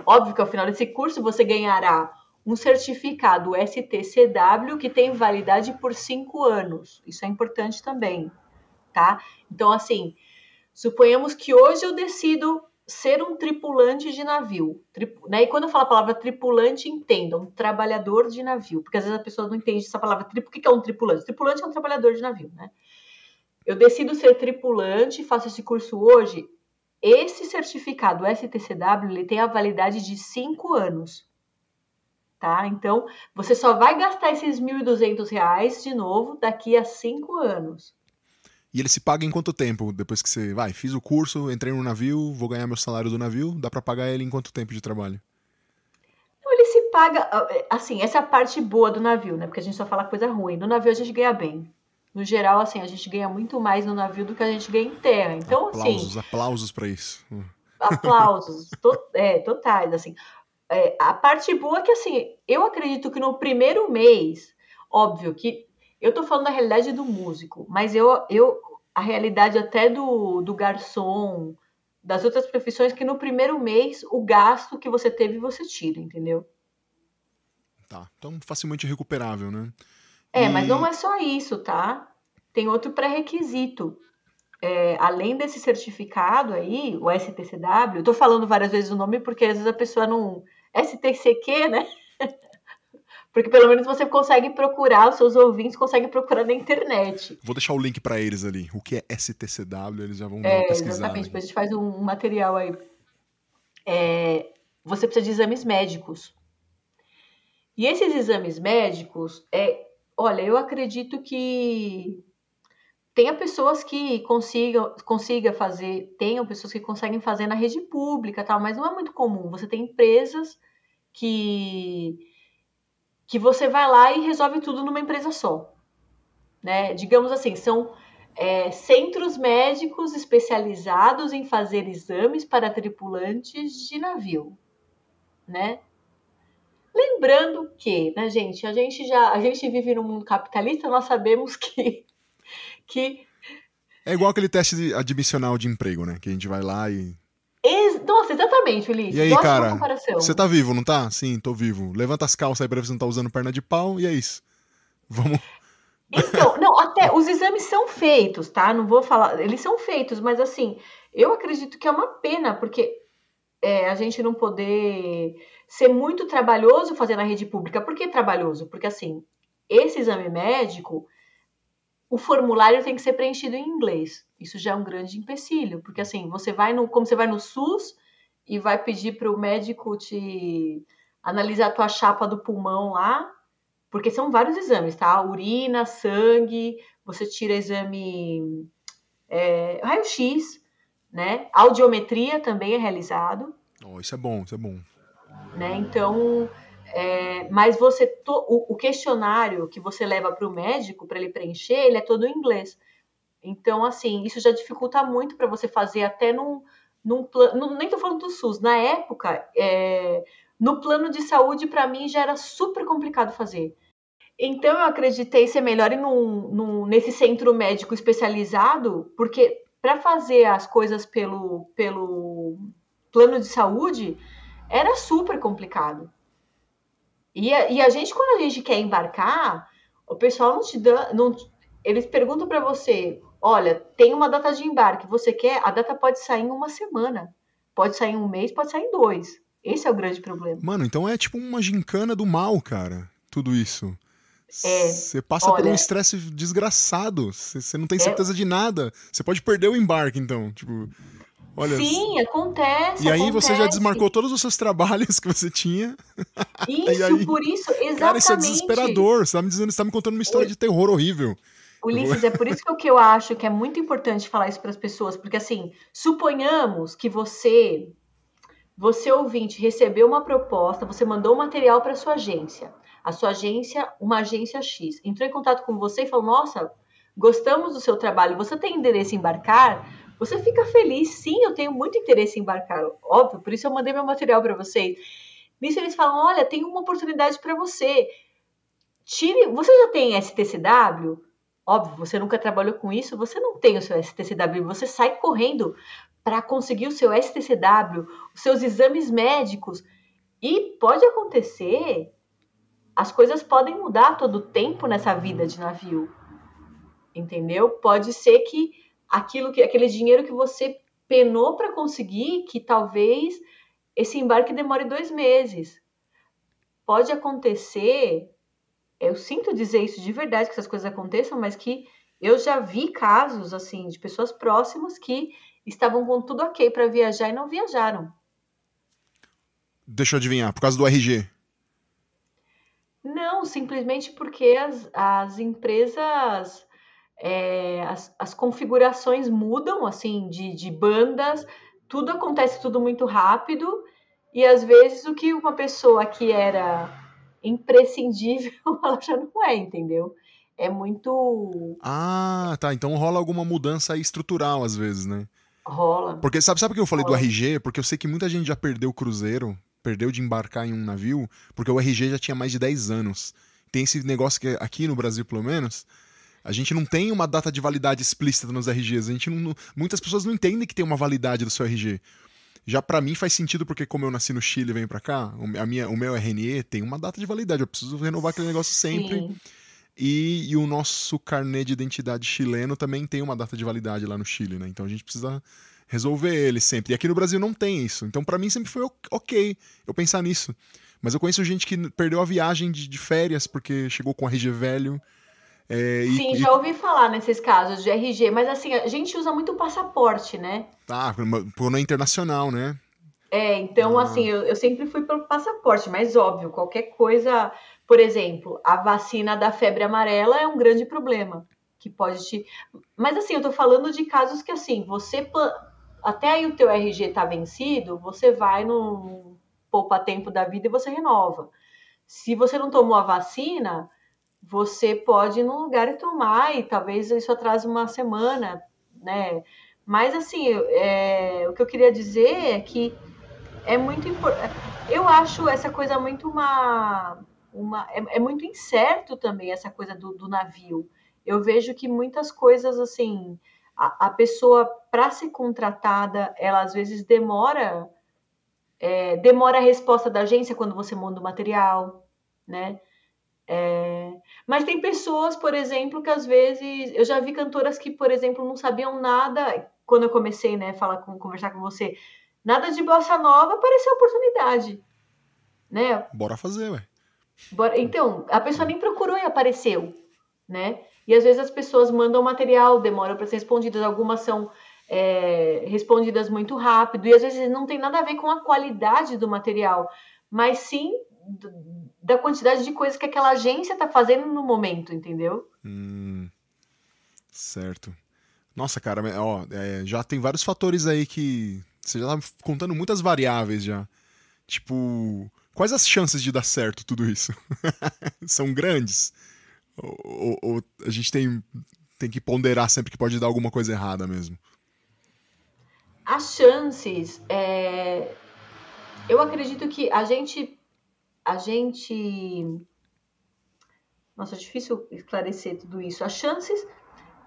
óbvio que ao final desse curso você ganhará um certificado STCW que tem validade por cinco anos. Isso é importante também, tá? Então, assim, suponhamos que hoje eu decido ser um tripulante de navio. Trip, né? E quando eu falo a palavra tripulante, entendam, um trabalhador de navio, porque às vezes a pessoa não entende essa palavra tripulante. O que é um tripulante? Tripulante é um trabalhador de navio, né? Eu decido ser tripulante, faço esse curso hoje. Esse certificado STCW ele tem a validade de cinco anos tá? Então, você só vai gastar esses R$ 1.200 de novo daqui a cinco anos. E ele se paga em quanto tempo? Depois que você vai, fiz o curso, entrei no navio, vou ganhar meu salário do navio, dá para pagar ele em quanto tempo de trabalho? Então, ele se paga, assim, essa é a parte boa do navio, né? Porque a gente só fala coisa ruim. No navio a gente ganha bem. No geral, assim, a gente ganha muito mais no navio do que a gente ganha em terra. Então, aplausos, assim. Aplausos para isso. Aplausos, to, é, totais, assim é, a parte boa é que, assim, eu acredito que no primeiro mês, óbvio que eu tô falando da realidade do músico, mas eu, eu a realidade até do, do garçom, das outras profissões, que no primeiro mês o gasto que você teve você tira, entendeu? Tá, então facilmente recuperável, né? É, e... mas não é só isso, tá? Tem outro pré-requisito. É, além desse certificado aí, o STCW, eu tô falando várias vezes o nome porque às vezes a pessoa não, STCQ, né? Porque pelo menos você consegue procurar, os seus ouvintes conseguem procurar na internet. Vou deixar o link para eles ali. O que é STCW, eles já vão é, uma pesquisada. Exatamente, depois a gente faz um material aí. É, você precisa de exames médicos. E esses exames médicos, é, olha, eu acredito que tenha pessoas que consigam consiga fazer, tenham pessoas que conseguem fazer na rede pública, tal, mas não é muito comum. Você tem empresas que que você vai lá e resolve tudo numa empresa só, né? Digamos assim, são é, centros médicos especializados em fazer exames para tripulantes de navio, né? Lembrando que, né, gente, a gente já a gente vive num mundo capitalista, nós sabemos que que. É igual aquele teste admissional de emprego, né? Que a gente vai lá e. Ex Nossa, exatamente, Ulisses. E aí, Nossa, cara, você tá vivo, não tá? Sim, tô vivo. Levanta as calças aí pra ver se não tá usando perna de pau e é isso. Vamos. Então, não, até os exames são feitos, tá? Não vou falar, eles são feitos, mas assim, eu acredito que é uma pena, porque é, a gente não poder ser muito trabalhoso fazer na rede pública. Por que trabalhoso? Porque assim, esse exame médico, o formulário tem que ser preenchido em inglês. Isso já é um grande empecilho, porque assim, você vai no, como você vai no SUS e vai pedir para o médico te analisar a tua chapa do pulmão lá, porque são vários exames, tá? Urina, sangue, você tira exame é, raio-x, né? Audiometria também é realizado. Oh, isso é bom, isso é bom. Né? Então, é, mas você to, o, o, questionário que você leva para o médico para ele preencher, ele é todo em inglês. Então, assim, isso já dificulta muito para você fazer até num, num plano. Nem estou falando do SUS. Na época, é, no plano de saúde, para mim, já era super complicado fazer. Então, eu acreditei ser melhor num, num, nesse centro médico especializado, porque para fazer as coisas pelo, pelo plano de saúde era super complicado. E a, e a gente, quando a gente quer embarcar, o pessoal não te dá. Não, eles perguntam para você: olha, tem uma data de embarque, você quer? A data pode sair em uma semana, pode sair em um mês, pode sair em dois. Esse é o grande problema. Mano, então é tipo uma gincana do mal, cara. Tudo isso. Você é, passa olha, por um estresse desgraçado. Você não tem é certeza é, de nada. Você pode perder o embarque, então. Tipo. Olha, Sim, acontece. E aí acontece. você já desmarcou todos os seus trabalhos que você tinha. Isso, aí, por isso, exatamente. Cara, isso é desesperador. Você tá me dizendo, você tá me contando uma história de terror horrível. Ulisses, é por isso que eu, que eu acho que é muito importante falar isso para as pessoas, porque assim, suponhamos que você, você ouvinte, recebeu uma proposta, você mandou um material para sua agência. A sua agência, uma agência X, entrou em contato com você e falou: Nossa, gostamos do seu trabalho, você tem interesse em embarcar? Você fica feliz, sim, eu tenho muito interesse em embarcar, óbvio, por isso eu mandei meu material para vocês. Nisso eles falam: Olha, tem uma oportunidade para você. Tire. Você já tem STCW? Óbvio, você nunca trabalhou com isso, você não tem o seu STCW, você sai correndo para conseguir o seu STCW, os seus exames médicos. E pode acontecer, as coisas podem mudar todo o tempo nessa vida de navio. Entendeu? Pode ser que aquilo que aquele dinheiro que você penou para conseguir, que talvez esse embarque demore dois meses. Pode acontecer, eu sinto dizer isso de verdade, que essas coisas aconteçam, mas que eu já vi casos, assim, de pessoas próximas que estavam com tudo ok para viajar e não viajaram. Deixa eu adivinhar, por causa do RG. Não, simplesmente porque as, as empresas, é, as, as configurações mudam, assim, de, de bandas, tudo acontece tudo muito rápido e às vezes o que uma pessoa que era imprescindível, ela já não é, entendeu? É muito. Ah, tá. Então rola alguma mudança estrutural às vezes, né? Rola. Porque sabe, sabe por que eu falei rola. do RG? Porque eu sei que muita gente já perdeu o cruzeiro, perdeu de embarcar em um navio, porque o RG já tinha mais de 10 anos. Tem esse negócio que aqui no Brasil, pelo menos, a gente não tem uma data de validade explícita nos RGs. A gente não, muitas pessoas não entendem que tem uma validade do seu RG. Já para mim faz sentido porque como eu nasci no Chile e venho para cá, a minha, o meu RNE tem uma data de validade. Eu preciso renovar aquele negócio sempre. E, e, o nosso carnê de identidade chileno também tem uma data de validade lá no Chile, né? Então a gente precisa resolver ele sempre. E aqui no Brasil não tem isso. Então para mim sempre foi ok eu pensar nisso. Mas eu conheço gente que perdeu a viagem de, de férias porque chegou com RG velho é, Sim, e, já ouvi falar nesses casos de RG, mas assim, a gente usa muito o passaporte, né? Tá, por é internacional, né? É, então ah. assim, eu, eu sempre fui pelo passaporte, mas óbvio, qualquer coisa, por exemplo, a vacina da febre amarela é um grande problema que pode te. Mas assim, eu tô falando de casos que assim, você até aí o teu RG tá vencido, você vai no poupa tempo da vida e você renova. Se você não tomou a vacina, você pode ir num lugar e tomar, e talvez isso atrase uma semana, né? Mas, assim, é, o que eu queria dizer é que é muito importante. Eu acho essa coisa muito uma. uma é, é muito incerto também, essa coisa do, do, navio. Eu vejo que muitas coisas, assim, a, a pessoa, para ser contratada, ela às vezes demora. É, demora a resposta da agência quando você manda o material, né? É... Mas tem pessoas, por exemplo, que às vezes eu já vi cantoras que, por exemplo, não sabiam nada quando eu comecei, né, falar com, conversar com você, nada de bossa nova, apareceu oportunidade, né? Bora fazer, ué. Bora... Então, a pessoa nem procurou e apareceu, né? E às vezes as pessoas mandam material, demoram para ser respondidas, algumas são é, respondidas muito rápido e às vezes não tem nada a ver com a qualidade do material, mas sim da quantidade de coisas que aquela agência tá fazendo no momento, entendeu? Hum, certo. Nossa, cara, ó, é, já tem vários fatores aí que. Você já tá contando muitas variáveis já. Tipo, quais as chances de dar certo tudo isso? São grandes? Ou, ou, ou, a gente tem, tem que ponderar sempre que pode dar alguma coisa errada mesmo? As chances. É... Eu acredito que a gente a gente. Nossa, é difícil esclarecer tudo isso. As chances.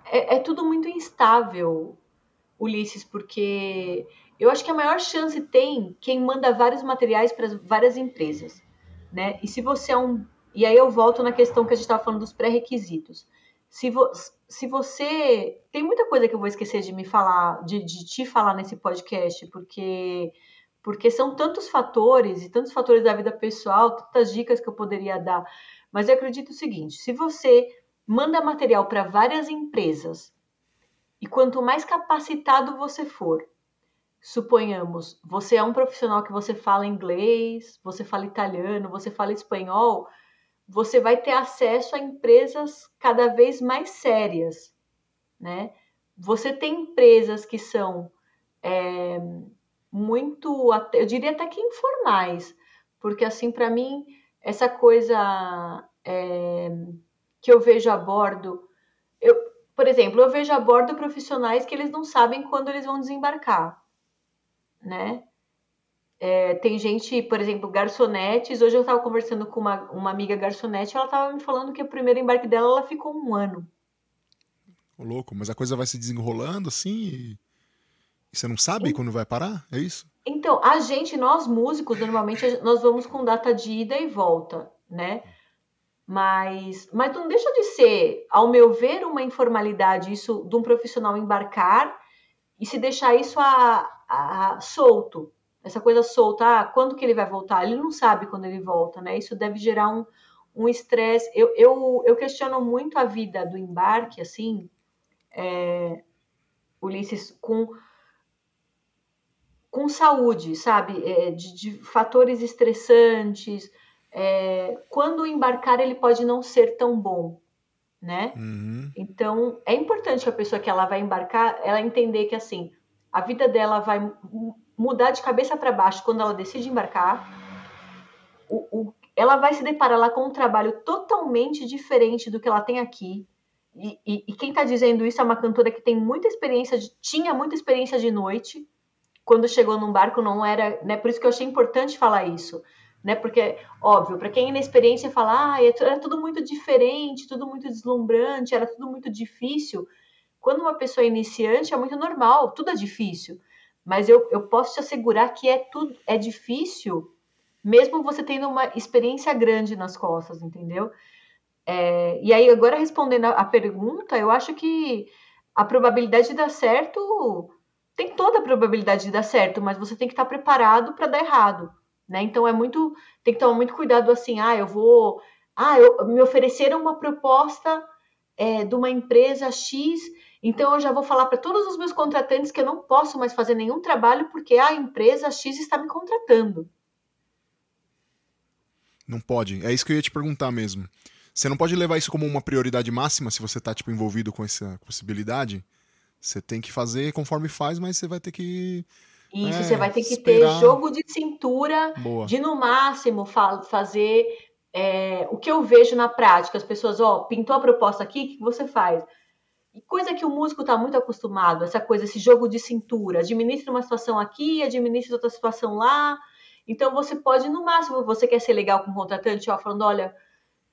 É, é tudo muito instável, Ulisses, porque eu acho que a maior chance tem quem manda vários materiais para várias empresas, né? E se você é um. E aí eu volto na questão que a gente estava falando dos pré-requisitos. Se, vo... se você. Tem muita coisa que eu vou esquecer de me falar, de, de te falar nesse podcast, porque porque são tantos fatores e tantos fatores da vida pessoal, tantas dicas que eu poderia dar. Mas eu acredito o seguinte: se você manda material para várias empresas e quanto mais capacitado você for, suponhamos, você é um profissional que você fala inglês, você fala italiano, você fala espanhol, você vai ter acesso a empresas cada vez mais sérias, né? Você tem empresas que são é, muito, eu diria até que informais, porque assim para mim essa coisa é, que eu vejo a bordo, eu, por exemplo, eu vejo a bordo profissionais que eles não sabem quando eles vão desembarcar, né? É, tem gente, por exemplo, garçonetes. Hoje eu estava conversando com uma, uma amiga garçonete, ela estava me falando que o primeiro embarque dela ela ficou um ano. Ô, louco, mas a coisa vai se desenrolando assim e você não sabe e... quando vai parar? É isso? Então, a gente, nós músicos, normalmente nós vamos com data de ida e volta, né? Mas, mas não deixa de ser, ao meu ver, uma informalidade isso de um profissional embarcar e se deixar isso a, a, a solto, essa coisa solta, ah, quando que ele vai voltar? Ele não sabe quando ele volta, né? Isso deve gerar um, um estresse. Eu, eu, eu questiono muito a vida do embarque, assim, é, Ulisses, com, com saúde, sabe? É, de, de, fatores estressantes. É, quando embarcar ele pode não ser tão bom, né? Uhum. Então, é importante que a pessoa que ela vai embarcar, ela entender que, assim, a vida dela vai mudar de cabeça para baixo quando ela decide embarcar. O, o, ela vai se deparar lá com um trabalho totalmente diferente do que ela tem aqui. E, e, e quem está dizendo isso é uma cantora que tem muita experiência, de, tinha muita experiência de noite. Quando chegou num barco, não era. Né, por isso que eu achei importante falar isso. Né, porque, óbvio, para quem é inexperiência fala, ah, era tudo muito diferente, tudo muito deslumbrante, era tudo muito difícil. Quando uma pessoa é iniciante, é muito normal, tudo é difícil. Mas eu, eu posso te assegurar que é tudo é difícil, mesmo você tendo uma experiência grande nas costas, entendeu? É, e aí, agora respondendo a, a pergunta, eu acho que a probabilidade de dar certo tem toda a probabilidade de dar certo, mas você tem que estar preparado para dar errado, né? Então é muito, tem que tomar muito cuidado assim, ah, eu vou, ah, eu, me ofereceram uma proposta é, de uma empresa X então eu já vou falar para todos os meus contratantes que eu não posso mais fazer nenhum trabalho porque a empresa X está me contratando. Não pode. É isso que eu ia te perguntar mesmo. Você não pode levar isso como uma prioridade máxima se você está tipo envolvido com essa possibilidade. Você tem que fazer conforme faz, mas você vai ter que isso, é, você vai ter que esperar. ter jogo de cintura, Boa. de no máximo fa fazer é, o que eu vejo na prática. As pessoas, ó, pintou a proposta aqui, o que você faz? E coisa que o músico está muito acostumado, essa coisa, esse jogo de cintura. Administra uma situação aqui, administra outra situação lá. Então você pode, no máximo, você quer ser legal com o contratante, ó, falando, olha,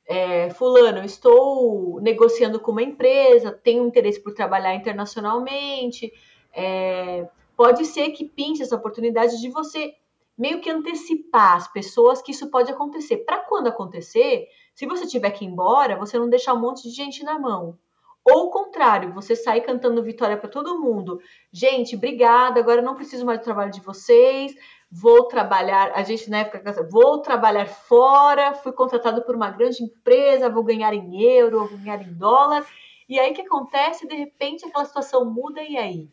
é, fulano, estou negociando com uma empresa, tenho interesse por trabalhar internacionalmente. É, pode ser que pinte essa oportunidade de você meio que antecipar as pessoas que isso pode acontecer. Para quando acontecer, se você tiver que ir embora, você não deixar um monte de gente na mão. Ou o contrário, você sai cantando vitória para todo mundo. Gente, obrigada, agora não preciso mais do trabalho de vocês. Vou trabalhar, a gente na época, vou trabalhar fora, fui contratado por uma grande empresa, vou ganhar em euro, vou ganhar em dólar. E aí o que acontece? De repente aquela situação muda e aí?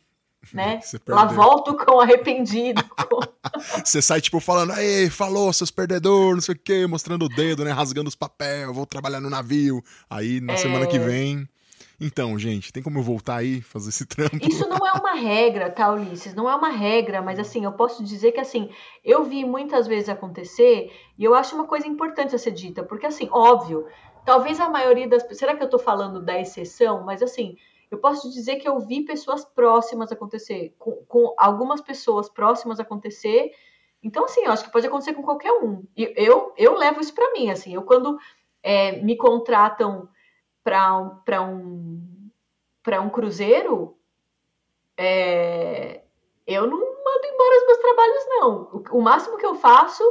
Né? Lá volto com arrependido. Você sai tipo falando, ei, falou, seus perdedores, não sei o quê, mostrando o dedo, né? Rasgando os papéis, vou trabalhar no navio. Aí na é... semana que vem então, gente, tem como eu voltar aí, fazer esse trampo? Isso não é uma regra, tá, Ulisses? Não é uma regra, mas assim, eu posso dizer que assim, eu vi muitas vezes acontecer e eu acho uma coisa importante a ser dita, porque assim, óbvio, talvez a maioria das será que eu tô falando da exceção? Mas assim, eu posso dizer que eu vi pessoas próximas acontecer, com, com algumas pessoas próximas acontecer. Então, assim, eu acho que pode acontecer com qualquer um. E eu, eu levo isso para mim, assim, eu quando é, me contratam para um, para um cruzeiro, é, eu não mando embora os meus trabalhos, não. O, o, máximo que eu faço,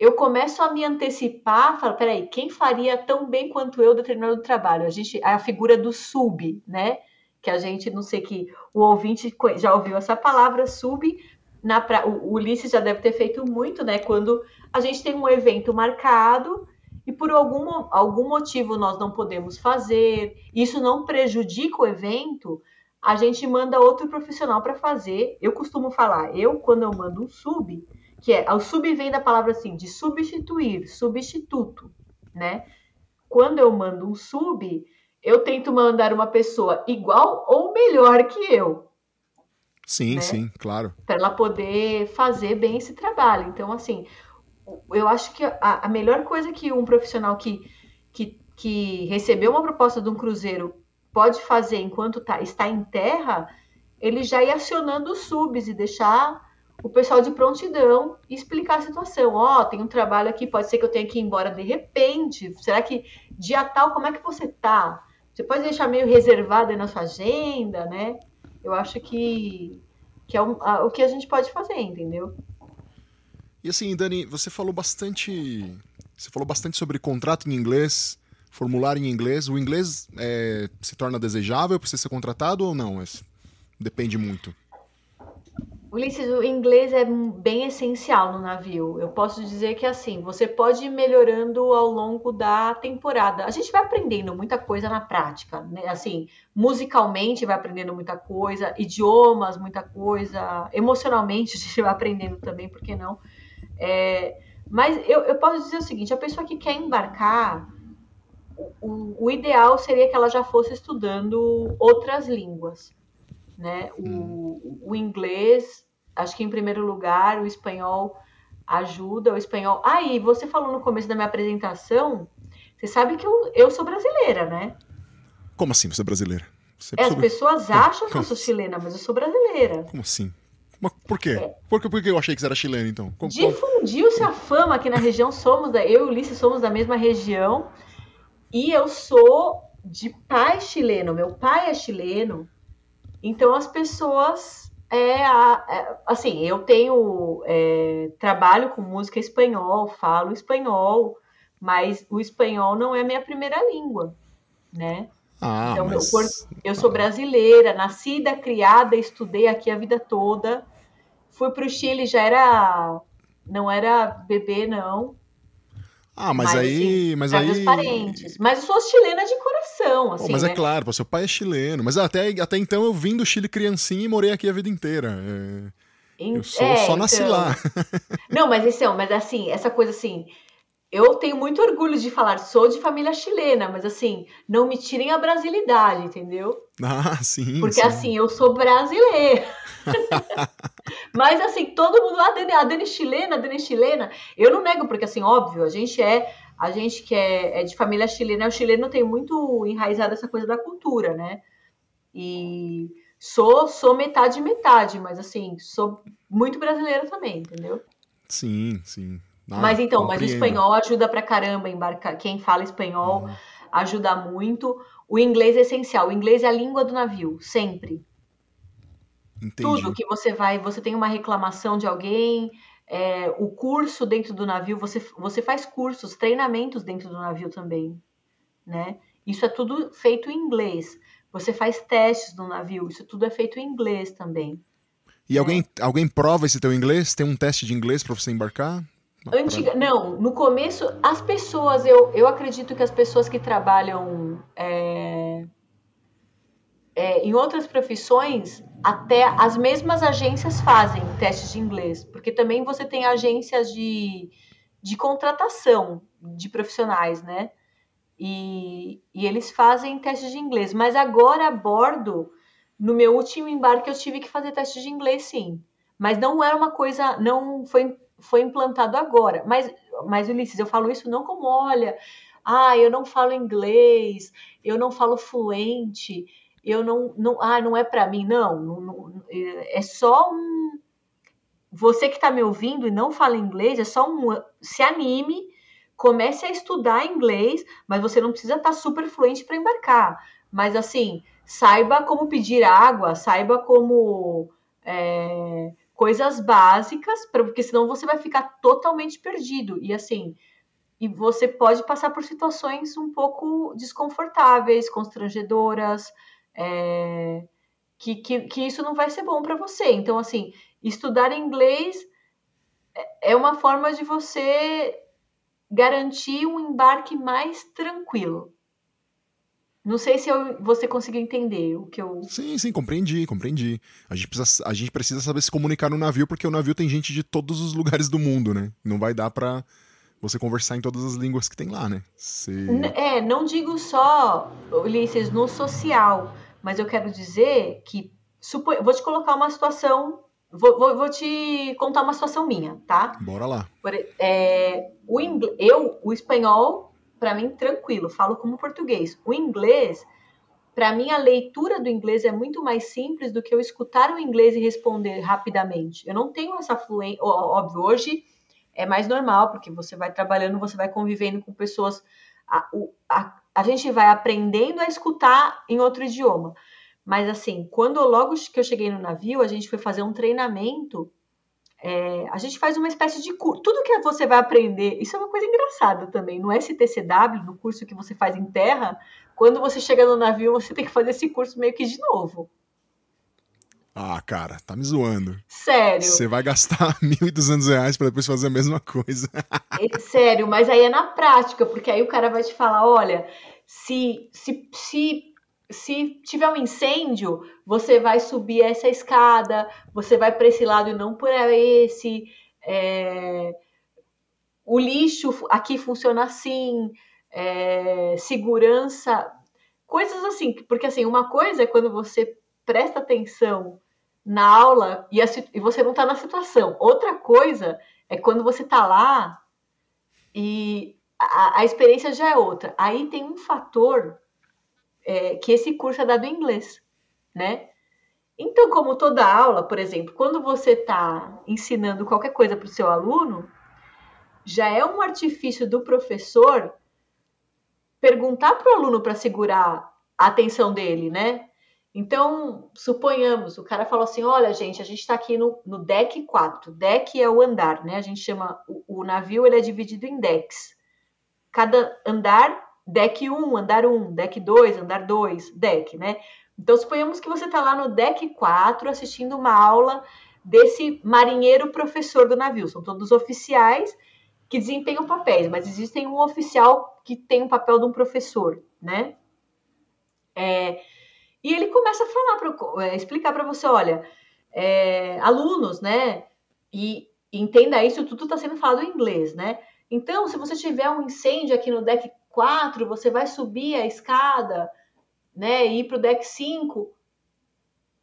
eu começo a me antecipar, falo, peraí, quem faria tão bem quanto eu determinado trabalho? A gente, a figura do sub, né? Que a gente, não sei que o ouvinte já ouviu essa palavra, sub, na pra, o Ulisses já deve ter feito muito, né? Quando a gente tem um evento marcado e por algum, algum motivo nós não podemos fazer, isso não prejudica o evento, a gente manda outro profissional para fazer. Eu costumo falar, eu quando eu mando um sub, que é, o sub vem da palavra assim, de substituir, substituto, né? quando eu mando um sub, eu tento mandar uma pessoa igual ou melhor que eu. Sim, né? sim, claro. Para ela poder fazer bem esse trabalho. Então, assim, eu acho que a, a melhor coisa que um profissional que, que, que recebeu uma proposta de um cruzeiro pode fazer enquanto tá, está em terra, ele já ir acionando os subs e deixar o pessoal de prontidão e explicar a situação. Ó, oh, tem um trabalho aqui, pode ser que eu tenha que ir embora de repente. Será que dia tal, como é que você tá? Você pode deixar meio reservado na sua agenda, né? Eu acho que, que é o, a, o que a gente pode fazer, entendeu? E assim, Dani, você falou bastante. Você falou bastante sobre contrato em inglês, formulário em inglês. O inglês é, se torna desejável para você ser contratado ou não? Depende muito. Ulisses, o inglês é bem essencial no navio. Eu posso dizer que assim, você pode ir melhorando ao longo da temporada. A gente vai aprendendo muita coisa na prática, né? Assim, musicalmente vai aprendendo muita coisa, idiomas, muita coisa, emocionalmente a gente vai aprendendo também, por que não? É, mas eu, eu, posso dizer o seguinte: a pessoa que quer embarcar, o, o, ideal seria que ela já fosse estudando outras línguas. Né? O, hum. o inglês, acho que em primeiro lugar, o espanhol ajuda, o espanhol. Ah, e você falou no começo da minha apresentação, você sabe que eu, eu sou brasileira, né? Como assim você é brasileira? Você é, as pessoas acham que eu sou chilena, mas eu sou brasileira. Como assim? Mas por quê? Por, que, por que eu achei que você era chileno, então? Difundiu-se a fama aqui na região, somos da, eu e Ulisses somos da mesma região, e eu sou de pai chileno, meu pai é chileno, então as pessoas, é, é assim, eu tenho, é, trabalho com música espanhol, falo espanhol, mas o espanhol não é minha primeira língua, né? Ah, então, mas... eu, eu sou brasileira, nascida, criada, estudei aqui a vida toda. Fui para o Chile, já era. Não era bebê, não. Ah, mas, mas aí. Assim, mas aí. parentes. Mas eu sou chilena de coração. Assim, oh, mas é né? é claro, seu pai é chileno. Mas até, até então eu vim do Chile criancinha e morei aqui a vida inteira. É... Eu sou, é, só nasci então... lá. Não, mas isso, mas assim, essa coisa assim eu tenho muito orgulho de falar, sou de família chilena, mas assim, não me tirem a brasilidade, entendeu? Ah, sim. Porque sim. assim, eu sou brasileira. mas assim, todo mundo, ah, Dani, a Dani chilena, a Dani chilena. Eu não nego, porque assim, óbvio, a gente é, a gente que é, é de família chilena, o chileno tem muito enraizado essa coisa da cultura, né? E sou, sou metade metade, mas assim, sou muito brasileira também, entendeu? Sim, sim. Ah, mas então, compreendo. mas o espanhol ajuda pra caramba embarcar. Quem fala espanhol uhum. ajuda muito. O inglês é essencial. O inglês é a língua do navio, sempre. Entendi. Tudo que você vai, você tem uma reclamação de alguém, é, o curso dentro do navio, você, você faz cursos, treinamentos dentro do navio também, né? Isso é tudo feito em inglês. Você faz testes no navio, isso tudo é feito em inglês também. E é. alguém, alguém prova esse teu inglês? Tem um teste de inglês para você embarcar? Antiga, não, no começo, as pessoas, eu, eu acredito que as pessoas que trabalham é, é, em outras profissões, até as mesmas agências fazem testes de inglês, porque também você tem agências de, de contratação de profissionais, né? E, e eles fazem testes de inglês, mas agora a bordo, no meu último embarque, eu tive que fazer teste de inglês, sim. Mas não era uma coisa, não foi foi implantado agora. Mas, mas Ulisses, eu falo isso não como, olha, ah, eu não falo inglês, eu não falo fluente, eu não, não ah, não é para mim, não, não, não, é só um. Você que está me ouvindo e não fala inglês, é só um. Se anime, comece a estudar inglês, mas você não precisa estar tá super fluente para embarcar. Mas assim, saiba como pedir água, saiba como. É, coisas básicas, porque senão você vai ficar totalmente perdido. E assim, e você pode passar por situações um pouco desconfortáveis, constrangedoras, é, que, que, que isso não vai ser bom para você. Então, assim, estudar inglês é, é uma forma de você garantir um embarque mais tranquilo. Não sei se eu, você conseguiu entender o que eu. Sim, sim, compreendi, compreendi. A gente, precisa, a gente precisa saber se comunicar no navio, porque o navio tem gente de todos os lugares do mundo, né? Não vai dar pra, você conversar em todas as línguas que tem lá, né? Você... É, não digo só, Ulisses, no social, mas eu quero dizer que. Supo... Vou te colocar uma situação. Vou, vou, vou, te contar uma situação minha, tá? Bora lá. É, o inglês, eu, o espanhol, para mim, tranquilo, falo como português. O inglês, para mim, a leitura do inglês é muito mais simples do que eu escutar o inglês e responder rapidamente. Eu não tenho essa fluência. Óbvio, hoje é mais normal, porque você vai trabalhando, você vai convivendo com pessoas. A, a, a gente vai aprendendo a escutar em outro idioma. Mas assim, quando logo que eu cheguei no navio, a gente foi fazer um treinamento. É, a gente faz uma espécie de curso. Tudo que você vai aprender, isso é uma coisa engraçada também. No STCW, no curso que você faz em terra, quando você chega no navio, você tem que fazer esse curso meio que de novo. Ah, cara, tá me zoando. Sério. Você vai gastar 1.200 reais pra depois fazer a mesma coisa. É, sério, mas aí é na prática, porque aí o cara vai te falar, olha, se, se, se, se tiver um incêndio, você vai subir essa escada, você vai para esse lado e não por esse. É... O lixo aqui funciona assim, é... segurança, coisas assim, porque assim, uma coisa é quando você presta atenção na aula e, a, e você não está na situação. Outra coisa é quando você está lá e a, a, experiência já é outra. Aí tem um fator é, que esse curso é dado em inglês, né? Então, como toda aula, por exemplo, quando você está ensinando qualquer coisa para o seu aluno, já é um artifício do professor perguntar para o aluno para segurar a atenção dele, né? Então, suponhamos, o cara falou assim: olha, gente, a gente está aqui no, no deck 4. Deck é o andar, né? A gente chama o, o, navio, ele é dividido em decks. Cada andar, deck 1, andar 1, deck 2, andar 2, deck, né? Então, suponhamos que você está lá no deck 4 assistindo uma aula desse marinheiro professor do navio. São todos oficiais que desempenham papéis, mas existem um oficial que tem o papel de um professor, né? É, e ele começa a falar, pra, é, explicar para você, olha, é, alunos, né? E entenda isso, tudo está sendo falado em inglês, né? Então, se você tiver um incêndio aqui no deck 4, você vai subir a escada, né? E ir para o deck 5.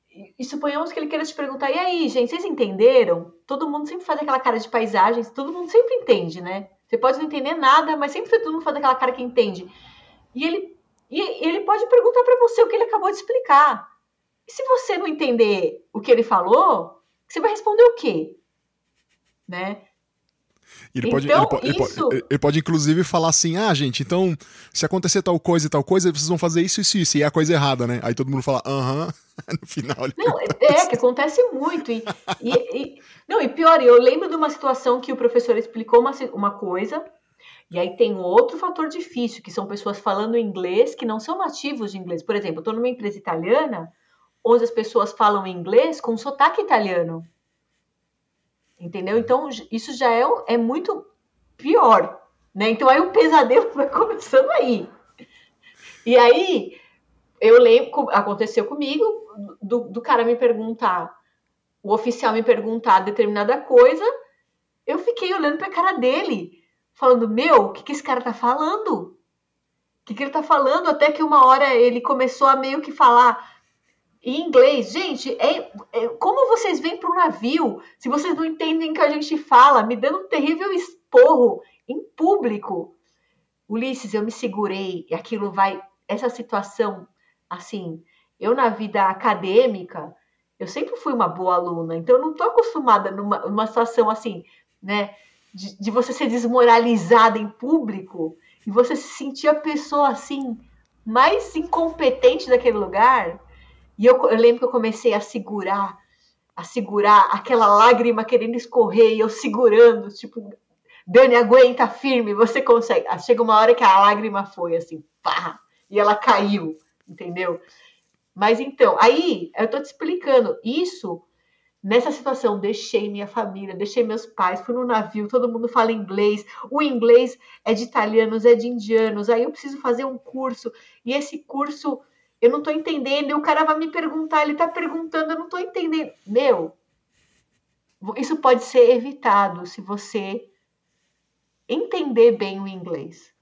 E, e suponhamos que ele queira te perguntar, e aí, gente, vocês entenderam? Todo mundo sempre faz aquela cara de paisagens, todo mundo sempre entende, né? Você pode não entender nada, mas sempre todo mundo faz aquela cara que entende. E ele e ele pode perguntar para você o que ele acabou de explicar. E se você não entender o que ele falou, você vai responder o quê? Né? Ele, pode, então, ele, pode, isso... ele, pode, ele, pode, inclusive, falar assim: ah, gente, então, se acontecer tal coisa e tal coisa, vocês vão fazer isso, isso, isso. E é a coisa errada, né? Aí todo mundo fala, aham, no final. Não, é, que acontece muito. E, e, e, não, e pior, eu lembro de uma situação que o professor explicou uma, uma coisa, e aí tem outro fator difícil, que são pessoas falando inglês que não são nativos de inglês. Por exemplo, eu estou numa empresa italiana, onde as pessoas falam inglês com sotaque italiano. Entendeu? Então, isso já é, é muito pior. Né? Então, aí o pesadelo vai começando aí. E aí, eu lembro, aconteceu comigo, do, do cara me perguntar, o oficial me perguntar determinada coisa, eu fiquei olhando para a cara dele falando: Meu, o que, que esse cara tá falando? O que, que ele tá falando? Até que uma hora ele começou a meio que falar em inglês. Gente, é, é como vocês vêm para o navio se vocês não entendem o que a gente fala, me dando um terrível esporro em público. Ulisses, eu me segurei e aquilo vai. Essa situação, assim, eu na vida acadêmica, eu sempre fui uma boa aluna, então eu não tô acostumada numa, numa situação assim, né? de, de você ser desmoralizada em público e você se sentir a pessoa assim mais incompetente daquele lugar. E eu, eu, lembro que eu comecei a segurar, a segurar aquela lágrima querendo escorrer e eu segurando, tipo, Dani, aguenta firme, você consegue. Ah, chega uma hora que a lágrima foi assim, pá, e ela caiu, entendeu? Mas então, aí eu tô te explicando, isso Nessa situação, deixei minha família, deixei meus pais, fui no navio, todo mundo fala inglês, o inglês é de italianos, é de indianos, aí eu preciso fazer um curso, e esse curso eu não estou entendendo, e o cara vai me perguntar, ele está perguntando, eu não estou entendendo. Meu, isso pode ser evitado se você entender bem o inglês.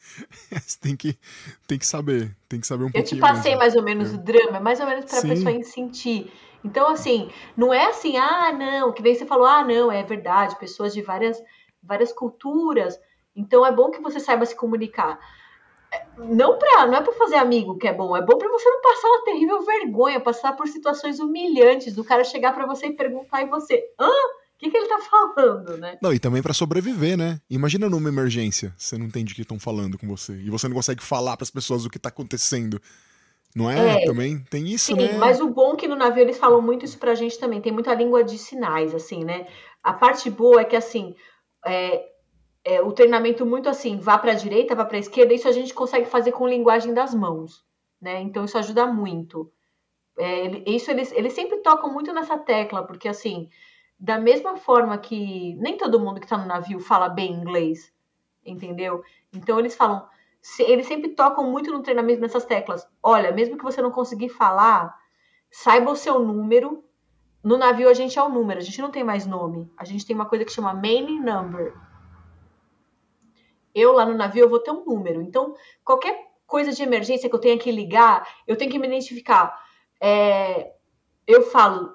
Você tem que, tem que saber, tem que saber um Eu pouquinho. te passei mesmo. mais ou menos É. o drama, mais ou menos para a pessoa sentir. Então, assim, não é assim, ah, não, que nem você falou, ah, não, é verdade, pessoas de várias, várias culturas. Então, é bom que você saiba se comunicar. Não, pra, não é para fazer amigo que é bom, é bom para você não passar uma terrível vergonha, passar por situações humilhantes, do cara chegar para você e perguntar e você, hã? O que, que ele tá falando, né? Não, e também pra sobreviver, né? Imagina numa emergência, você não entende o que estão falando com você e você não consegue falar pras pessoas o que tá acontecendo. Não é? É. Também tem isso, Sim, né? mas o bom é que no navio eles falam muito isso pra gente também. Tem muita língua de sinais, assim, né? A parte boa é que, assim, é, é, o treinamento muito assim, vá pra direita, vá pra esquerda, isso a gente consegue fazer com linguagem das mãos, né? Então isso ajuda muito. É, ele- isso eles, eles sempre tocam muito nessa tecla, porque, assim, da mesma forma que nem todo mundo que tá no navio fala bem inglês, entendeu? Então eles falam, se- eles sempre tocam muito no treinamento nessas teclas. Olha, mesmo que você não conseguir falar, saiba o seu número. No navio a gente é o número, a gente não tem mais nome. A gente tem uma coisa que chama main number. Eu lá no navio eu vou ter um número. Então, qualquer coisa de emergência que eu tenha que ligar, eu tenho que me identificar. É, eu falo,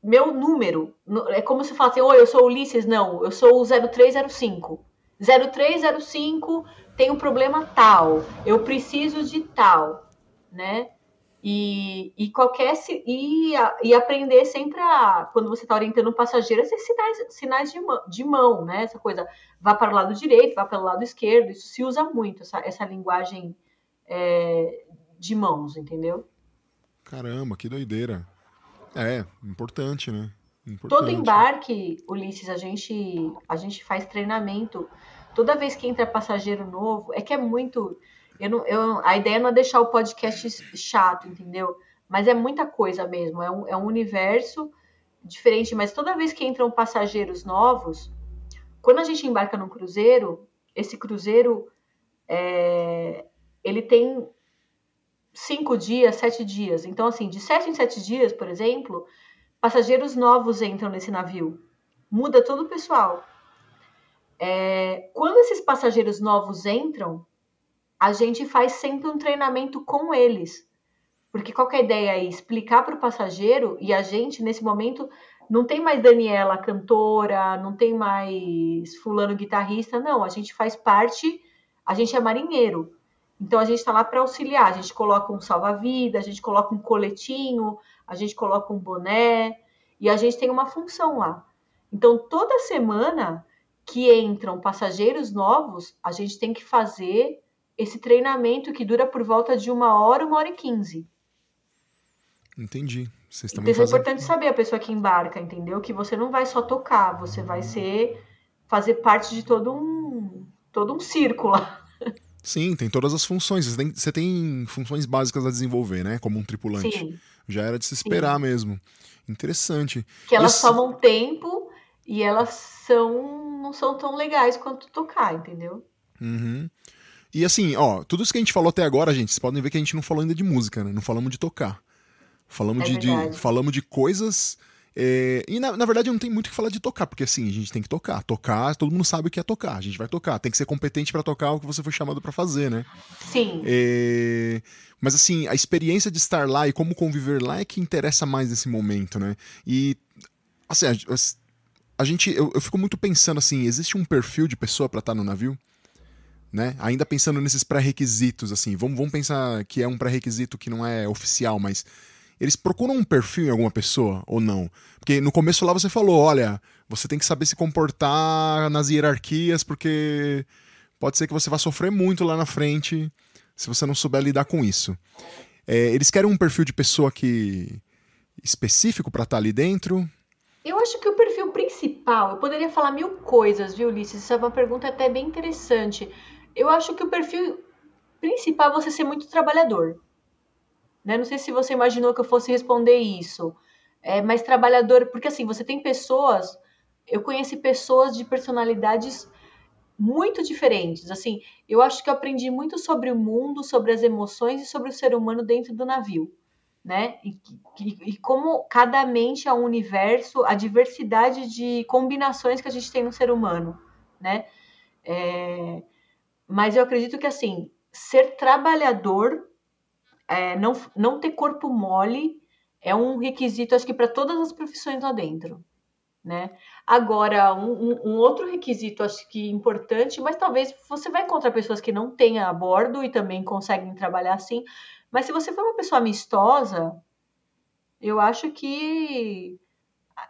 meu número, é como se eu falasse, oi, eu sou Ulisses, não, eu sou o 0305. 0305 tem um problema tal, eu preciso de tal, né? E, e qualquer e, e aprender sempre a quando você está orientando um passageiro esses sinais, sinais de, mão, de mão, né? Essa coisa vá para o lado direito, vá pelo lado esquerdo, isso se usa muito essa, essa linguagem é, de mãos, entendeu? Caramba, que doideira. É, importante, né? Importante. Todo embarque, Ulisses, a gente, a gente faz treinamento. Toda vez que entra passageiro novo, é que é muito. Eu não, eu, a ideia não é deixar o podcast chato, entendeu? Mas é muita coisa mesmo. É um, é um universo diferente. Mas toda vez que entram passageiros novos, quando a gente embarca num cruzeiro, esse cruzeiro é, ele tem cinco dias, sete dias. Então, assim, de sete em sete dias, por exemplo, passageiros novos entram nesse navio. Muda todo o pessoal. É, quando esses passageiros novos entram, a gente faz sempre um treinamento com eles. Porque qual é a ideia aí? Explicar para o passageiro, e a gente, nesse momento, não tem mais Daniela cantora, não tem mais fulano guitarrista, não. A gente faz parte, a gente é marinheiro. Então a gente está lá para auxiliar. A gente coloca um salva-vida, a gente coloca um coletinho, a gente coloca um boné e a gente tem uma função lá. Então toda semana que entram passageiros novos, a gente tem que fazer esse treinamento que dura por volta de uma hora, uma hora e quinze. Entendi. Vocês Então também isso é fazem... importante saber a pessoa que embarca, entendeu? Que você não vai só tocar, você vai ser fazer parte de todo um todo um círculo. Sim, tem todas as funções. Você tem, você tem funções básicas a desenvolver, né? Como um tripulante. Sim, Já era de se esperar mesmo. Interessante. que elas Isso- tomam tempo e elas são não são tão legais quanto tocar, entendeu? Uhum. E assim, ó, tudo isso que a gente falou até agora, gente, vocês podem ver que a gente não falou ainda de música, né? Não falamos de tocar. Falamos, É de, de- falamos de coisas. é, E na, na verdade não tem muito o que falar de tocar, porque assim, a gente tem que tocar. Tocar, todo mundo sabe o que é tocar. A gente vai tocar. Tem que ser competente pra tocar o que você foi chamado pra fazer, né? Sim. É, Mas assim, a experiência de estar lá e como conviver lá é que interessa mais nesse momento, né? E assim, a, a gente, eu, eu fico muito pensando assim, existe um perfil de pessoa pra estar no navio? Né? Ainda pensando nesses pré-requisitos, assim, vamos, vamos pensar que é um pré-requisito que não é oficial, mas eles procuram um perfil em alguma pessoa ou não? Porque no começo lá você falou, olha, você tem que saber se comportar nas hierarquias, porque pode ser que você vá sofrer muito lá na frente se você não souber lidar com isso. É, eles querem um perfil de pessoa que específico pra estar ali dentro? Eu acho que o perfil principal, eu poderia falar mil coisas, viu, Ulisses? Essa é uma pergunta até bem interessante. Eu acho que o perfil principal é você ser muito trabalhador. Né? Não sei se você imaginou que eu fosse responder isso. É, mas trabalhador, porque assim, você tem pessoas, eu conheci pessoas de personalidades muito diferentes. Assim, eu acho que eu aprendi muito sobre o mundo, sobre as emoções e sobre o ser humano dentro do navio, né? E, e, e como cada mente é um universo, a diversidade de combinações que a gente tem no ser humano, né? É, mas eu acredito que, assim, ser trabalhador, é, não, não ter corpo mole, é um requisito, acho que para todas as profissões lá dentro. Né? Agora, um, um, outro requisito, acho que importante, mas talvez você vai encontrar pessoas que não tenham a bordo e também conseguem trabalhar assim. Mas se você for uma pessoa amistosa, eu acho que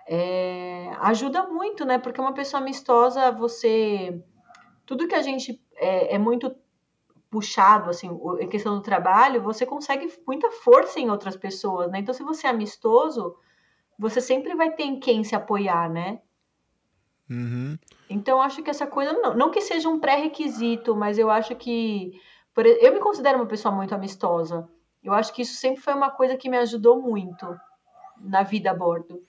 é, ajuda muito, né? Porque uma pessoa amistosa, você. Tudo que a gente é, é muito puxado, assim, em questão do trabalho, você consegue muita força em outras pessoas, né? Então, se você é amistoso, você sempre vai ter em quem se apoiar, né? Uhum. Então, acho que essa coisa, não, não que seja um pré-requisito, mas eu acho que. Por, eu me considero uma pessoa muito amistosa. Eu acho que isso sempre foi uma coisa que me ajudou muito na vida a bordo.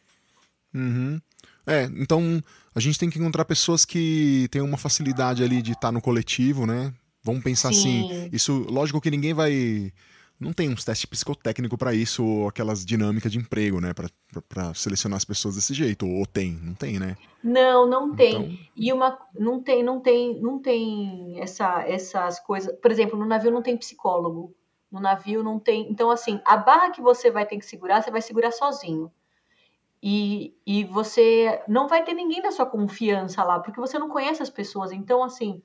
Uhum. É, então a gente tem que encontrar pessoas que têm uma facilidade ali de estar no coletivo, né? Vamos pensar assim, Sim. assim, isso, lógico que ninguém vai não tem uns testes psicotécnicos para isso ou aquelas dinâmicas de emprego, né, para selecionar as pessoas desse jeito, ou tem, não tem, né? Não, não tem. Então... E uma não tem, não tem, não tem essa essas coisas. Por exemplo, no navio não tem psicólogo. No navio não tem. Então assim, a barra que você vai ter que segurar, você vai segurar sozinho. E, e você não vai ter ninguém da sua confiança lá, porque você não conhece as pessoas. Então, assim,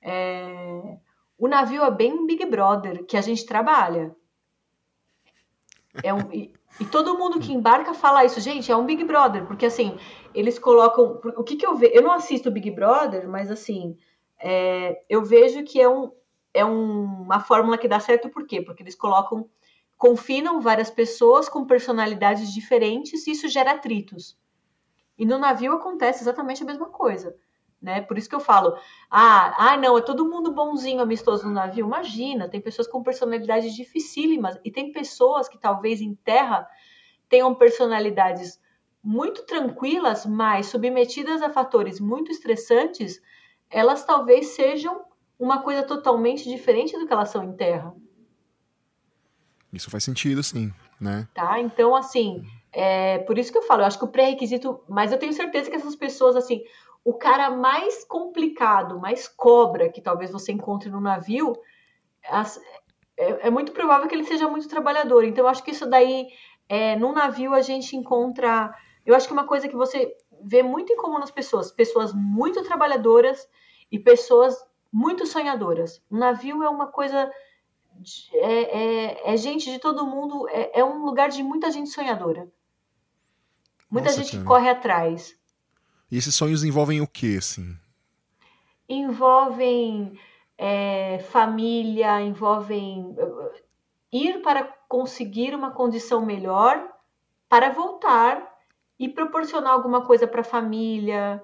é, o navio é bem Big Brother que a gente trabalha. É um, e, e, todo mundo que embarca fala isso, gente, é um Big Brother, porque assim, eles colocam. O que, que eu vejo? Eu não assisto Big Brother, mas assim, é, eu vejo que é, um, é um, uma fórmula que dá certo, por quê? Porque eles colocam confinam várias pessoas com personalidades diferentes e isso gera atritos. E no navio acontece exatamente a mesma coisa. Né? Por isso que eu falo, ah, ah, não, é todo mundo bonzinho, amistoso no navio. Imagina, tem pessoas com personalidades dificílimas e tem pessoas que talvez em terra tenham personalidades muito tranquilas, mas submetidas a fatores muito estressantes, elas talvez sejam uma coisa totalmente diferente do que elas são em terra. Isso faz sentido, sim, né? Tá, então, assim, é por isso que eu falo, eu acho que o pré-requisito, mas eu tenho certeza que essas pessoas, assim, o cara mais complicado, mais cobra que talvez você encontre no navio, as, é, é, muito provável que ele seja muito trabalhador. Então, eu acho que isso daí, é, num navio, a gente encontra. Eu acho que uma coisa que você vê muito em comum nas pessoas: pessoas muito trabalhadoras e pessoas muito sonhadoras. Um navio é uma coisa é, é, é, gente de todo mundo, é, é, um lugar de muita gente sonhadora. Muita Nossa, gente cara. que corre atrás. E esses sonhos envolvem o que, assim? Envolvem é, família, envolvem uh, ir para conseguir uma condição melhor, para voltar e proporcionar alguma coisa para a família,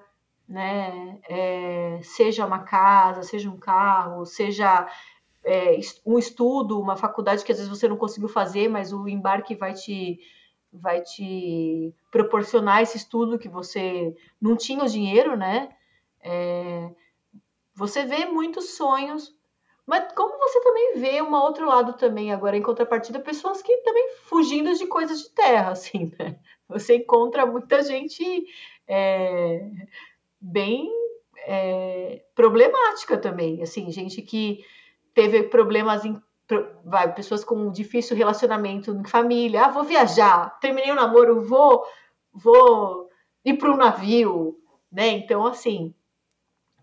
né? É, seja uma casa, seja um carro, seja é, um estudo, uma faculdade que às vezes você não conseguiu fazer, mas o embarque vai te vai te proporcionar esse estudo que você não tinha o dinheiro, né? É, você vê muitos sonhos, mas como você também vê um outro lado também agora em contrapartida pessoas que também fugindo de coisas de terra, assim, né? Você encontra muita gente é, bem é, problemática também, assim, gente que teve problemas em vai, pessoas com difícil relacionamento em família, ah, vou viajar, terminei o namoro, vou vou ir para um navio, né? Então assim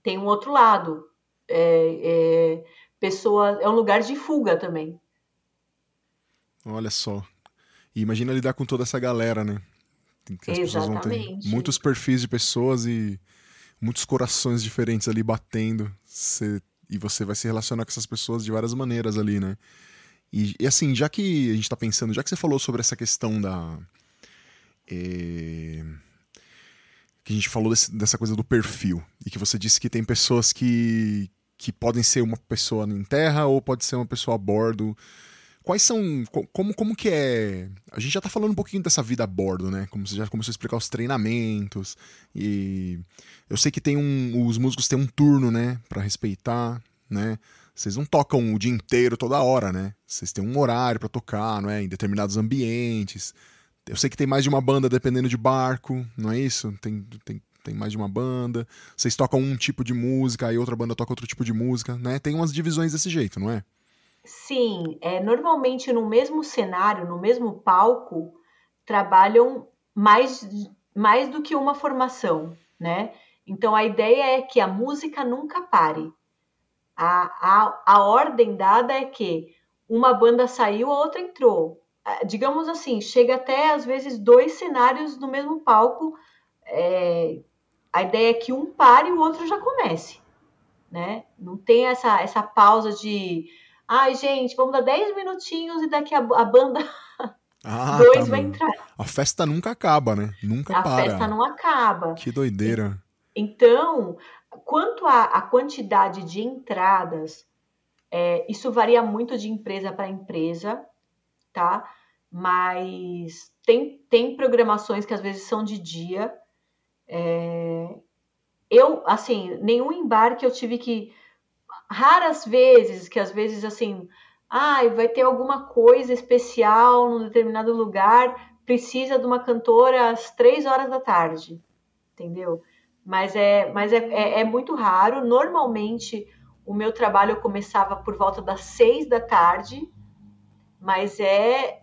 tem um outro lado, é, é, pessoa é um lugar de fuga também. Olha só, e imagina lidar com toda essa galera, né? As Exatamente. pessoas vão ter muitos perfis de pessoas e muitos corações diferentes ali batendo. Você e você vai se relacionar com essas pessoas de várias maneiras ali, né? E, e assim, já que a gente tá pensando, já que você falou sobre essa questão da. É, que a gente falou desse, dessa coisa do perfil, e que você disse que tem pessoas que, que podem ser uma pessoa em terra ou pode ser uma pessoa a bordo. Quais são. Como, como que é. A gente já tá falando um pouquinho dessa vida a bordo, né? Como você já começou a explicar os treinamentos. E eu sei que tem um. Os músicos têm um turno, né? para respeitar, né? Vocês não tocam o dia inteiro, toda hora, né? Vocês têm um horário para tocar, não é? Em determinados ambientes. Eu sei que tem mais de uma banda dependendo de barco, não é isso? Tem, tem tem mais de uma banda, vocês tocam um tipo de música, aí outra banda toca outro tipo de música, né? Tem umas divisões desse jeito, não é? Sim, é, normalmente no mesmo cenário, no mesmo palco, trabalham mais, mais do que uma formação, né? Então a ideia é que a música nunca pare. A, a, a ordem dada é que uma banda saiu, a outra entrou. Ah, digamos assim, chega até às vezes dois cenários no mesmo palco. É, a ideia é que um pare e o outro já comece, né? Não tem essa, essa pausa de ai, gente, vamos dar 10 minutinhos e daqui a, a banda ah, dois tá vai entrar. A festa nunca acaba, né? Nunca a para. A festa não acaba. Que doideira. Então, quanto à quantidade de entradas, é, isso varia muito de empresa para empresa, tá? Mas tem, tem programações que às vezes são de dia. É, eu, assim, nenhum embarque eu tive que. Raras vezes, que às vezes, assim, ah, vai ter alguma coisa especial num determinado lugar, precisa de uma cantora às três horas da tarde, entendeu? Mas é, mas é, é, é muito raro. Normalmente o meu trabalho começava por volta das seis da tarde, mas é,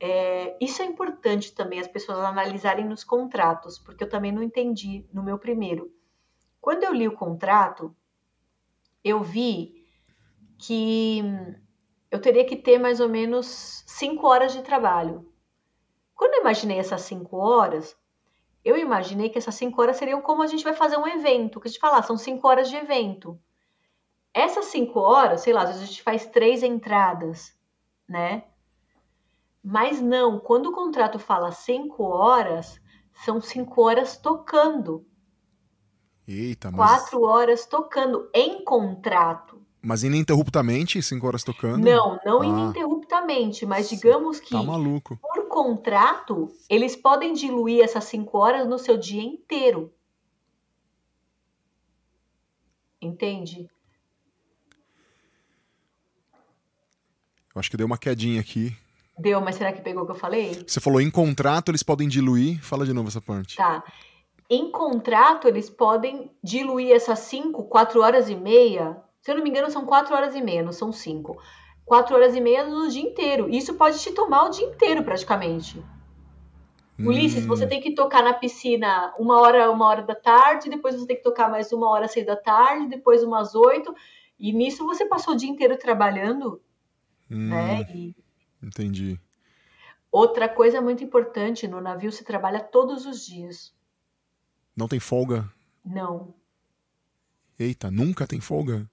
é, isso é importante também as pessoas analisarem nos contratos, porque eu também não entendi no meu primeiro. Quando eu li o contrato, eu vi que eu teria que ter mais ou menos cinco horas de trabalho. Quando eu imaginei essas cinco horas, eu imaginei que essas cinco horas seriam como a gente vai fazer um evento, que a gente fala, ah, são cinco horas de evento. Essas cinco horas, sei lá, às vezes a gente faz três entradas, né? Mas não, quando o contrato fala cinco horas, são cinco horas tocando. Eita, mas... Quatro horas tocando em contrato. Mas ininterruptamente, cinco horas tocando? Não, não ah. ininterruptamente, mas digamos que tá maluco. por contrato, eles podem diluir essas cinco horas no seu dia inteiro. Entende? Eu acho que deu uma quedinha aqui. Deu, mas será que pegou o que eu falei? Você falou em contrato, eles podem diluir. Fala de novo essa parte. Tá. Em contrato, eles podem diluir essas cinco, quatro horas e meia. Se eu não me engano, são quatro horas e meia, não são cinco. Quatro horas e meia no dia inteiro. Isso pode te tomar o dia inteiro, praticamente. Hum. Ulisses, você tem que tocar na piscina uma hora, uma hora da tarde, depois você tem que tocar mais uma hora, seis da tarde, depois umas oito. E nisso você passou o dia inteiro trabalhando Hum, né? E... Entendi. Outra coisa muito importante, no navio se trabalha todos os dias. Não tem folga? Não. Eita, nunca tem folga?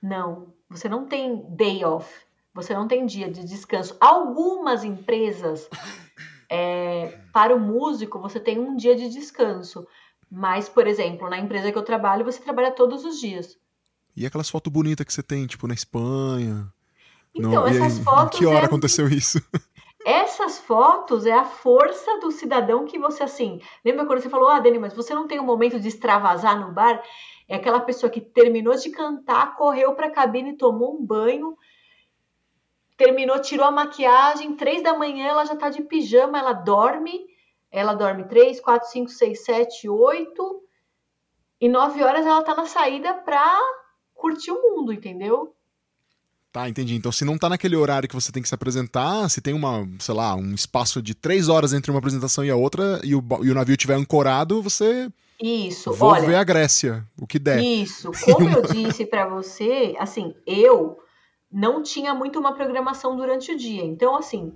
Não. Você não tem day off. Você não tem dia de descanso. Algumas empresas, é, para o músico, você tem um dia de descanso. Mas, por exemplo, na empresa que eu trabalho, você trabalha todos os dias. E aquelas fotos bonitas que você tem, tipo, na Espanha? Então, não, essas fotos. Em que hora é... aconteceu isso? Essas fotos é a força do cidadão que você, assim. Lembra quando você falou, ah, Dani, mas você não tem um momento de extravasar no bar? É aquela pessoa que terminou de cantar, correu para a cabine, tomou um banho, terminou, tirou a maquiagem, três da manhã ela já está de pijama, ela dorme, ela dorme três, quatro, cinco, seis, sete, oito, e nove horas ela está na saída para curtir o mundo, entendeu? Tá, entendi. Então, se não tá naquele horário que você tem que se apresentar, se tem uma, sei lá, um espaço de três horas entre uma apresentação e a outra, e o, e o navio tiver ancorado, você. Isso, Vou olha. ver a Grécia, o que der. Isso, como eu disse para você, assim, eu não tinha muito uma programação durante o dia. Então, assim,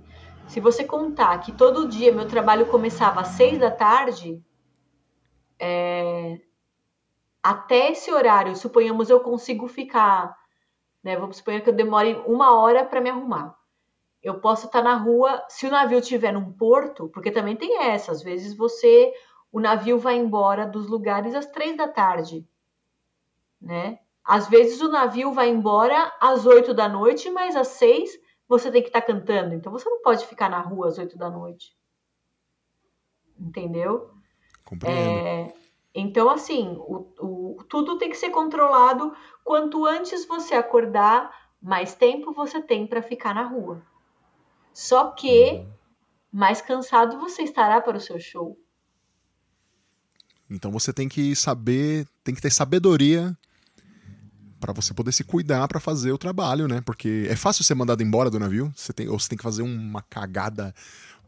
se você contar que todo dia meu trabalho começava às seis da tarde, é... até esse horário, suponhamos eu consigo ficar né? Vamos supor que eu demore uma hora para me arrumar. Eu posso estar tá na rua, se o navio estiver num porto, porque também tem essa, às vezes você, o navio vai embora dos lugares às três da tarde, né? Às vezes o navio vai embora às oito da noite, mas às seis você tem que estar tá cantando. Então você não pode ficar na rua às oito da noite. Entendeu? Compreendo. É, então, assim, o, o, tudo tem que ser controlado. Quanto antes você acordar, mais tempo você tem para ficar na rua. Só que mais cansado você estará para o seu show. Então você tem que saber, tem que ter sabedoria para você poder se cuidar para fazer o trabalho, né? Porque é fácil ser mandado embora do navio, você tem, ou você tem que fazer uma cagada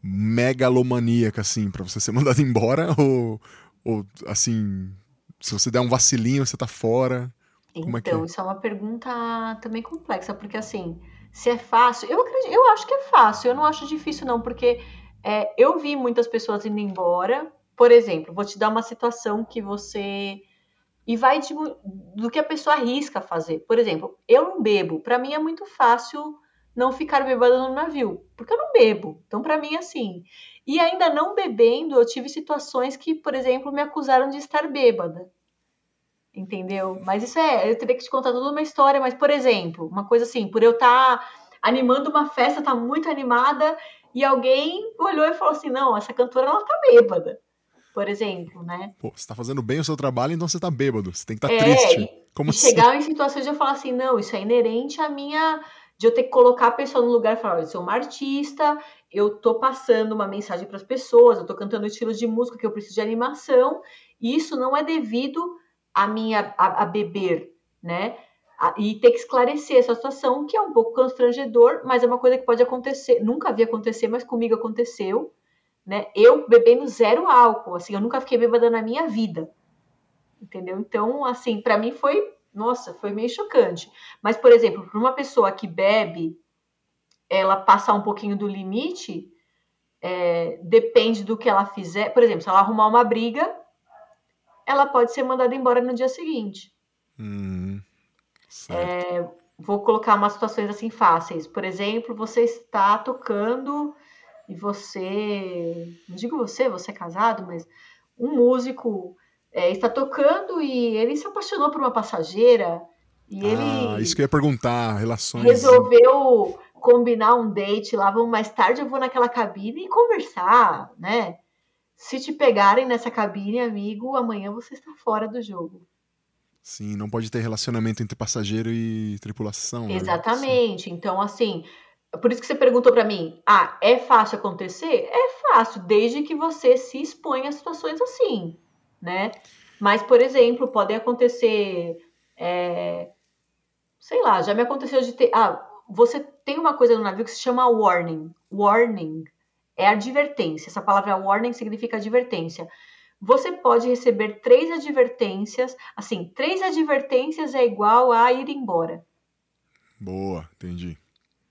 megalomaníaca, assim, para você ser mandado embora, ou, ou, assim, se você der um vacilinho, você tá fora. Como Então, é que é? isso é uma pergunta também complexa, porque assim, se é fácil, eu acredito, eu acho que é fácil, eu não acho difícil não, porque é, eu vi muitas pessoas indo embora. Por exemplo, vou te dar uma situação que você e vai de do que a pessoa arrisca fazer. Por exemplo, eu não bebo, Pra mim é muito fácil não ficar bêbada no navio, porque eu não bebo. Então, pra mim, assim. E ainda não bebendo, eu tive situações que, por exemplo, me acusaram de estar bêbada. Entendeu? Mas isso é, eu teria que te contar toda uma história, mas, por exemplo, uma coisa assim, por eu estar animando uma festa, tá muito animada, e alguém olhou e falou assim: não, essa cantora ela tá bêbada, por exemplo, né? Pô, você tá fazendo bem o seu trabalho, então você tá bêbado. Você tem que estar É, triste. Como e assim? chegar em situações de eu falar assim, não, isso é inerente à minha. De eu ter que colocar a pessoa no lugar e falar, eu sou uma artista, eu tô passando uma mensagem para as pessoas, eu tô cantando estilos de música que eu preciso de animação, e isso não é devido a minha a, a beber, né? A- e ter que esclarecer essa situação, que é um pouco constrangedor, mas é uma coisa que pode acontecer. Nunca vi acontecer, mas comigo aconteceu, né? Eu bebendo zero álcool, assim, eu nunca fiquei bêbada na minha vida entendeu? Então, assim, pra mim foi, nossa, foi meio chocante. Mas, por exemplo, para uma pessoa que bebe, ela passar um pouquinho do limite, é, depende do que ela fizer. Por exemplo, se ela arrumar uma briga, ela pode ser mandada embora no dia seguinte. Hum. É, Vou colocar umas situações assim fáceis. Por exemplo, você está tocando e você, não digo você, você é casado, mas um músico é, está tocando e ele se apaixonou por uma passageira e Ah, ele isso que eu ia perguntar, relações. resolveu combinar um date lá, vamos mais tarde eu vou naquela cabine e conversar, né? Se te pegarem nessa cabine, amigo, amanhã você está fora do jogo. Sim, não pode ter relacionamento entre passageiro e tripulação. né? Exatamente. Então, assim, por isso que você perguntou pra mim, ah, é fácil acontecer? É fácil, desde que você se exponha a situações assim, né? Mas, por exemplo, podem acontecer, é, sei lá, já me aconteceu de ter, ah, você tem uma coisa no navio que se chama warning. Warning é advertência. Essa palavra warning significa advertência. Você pode receber três advertências. Assim, três advertências é igual a ir embora Boa, entendi.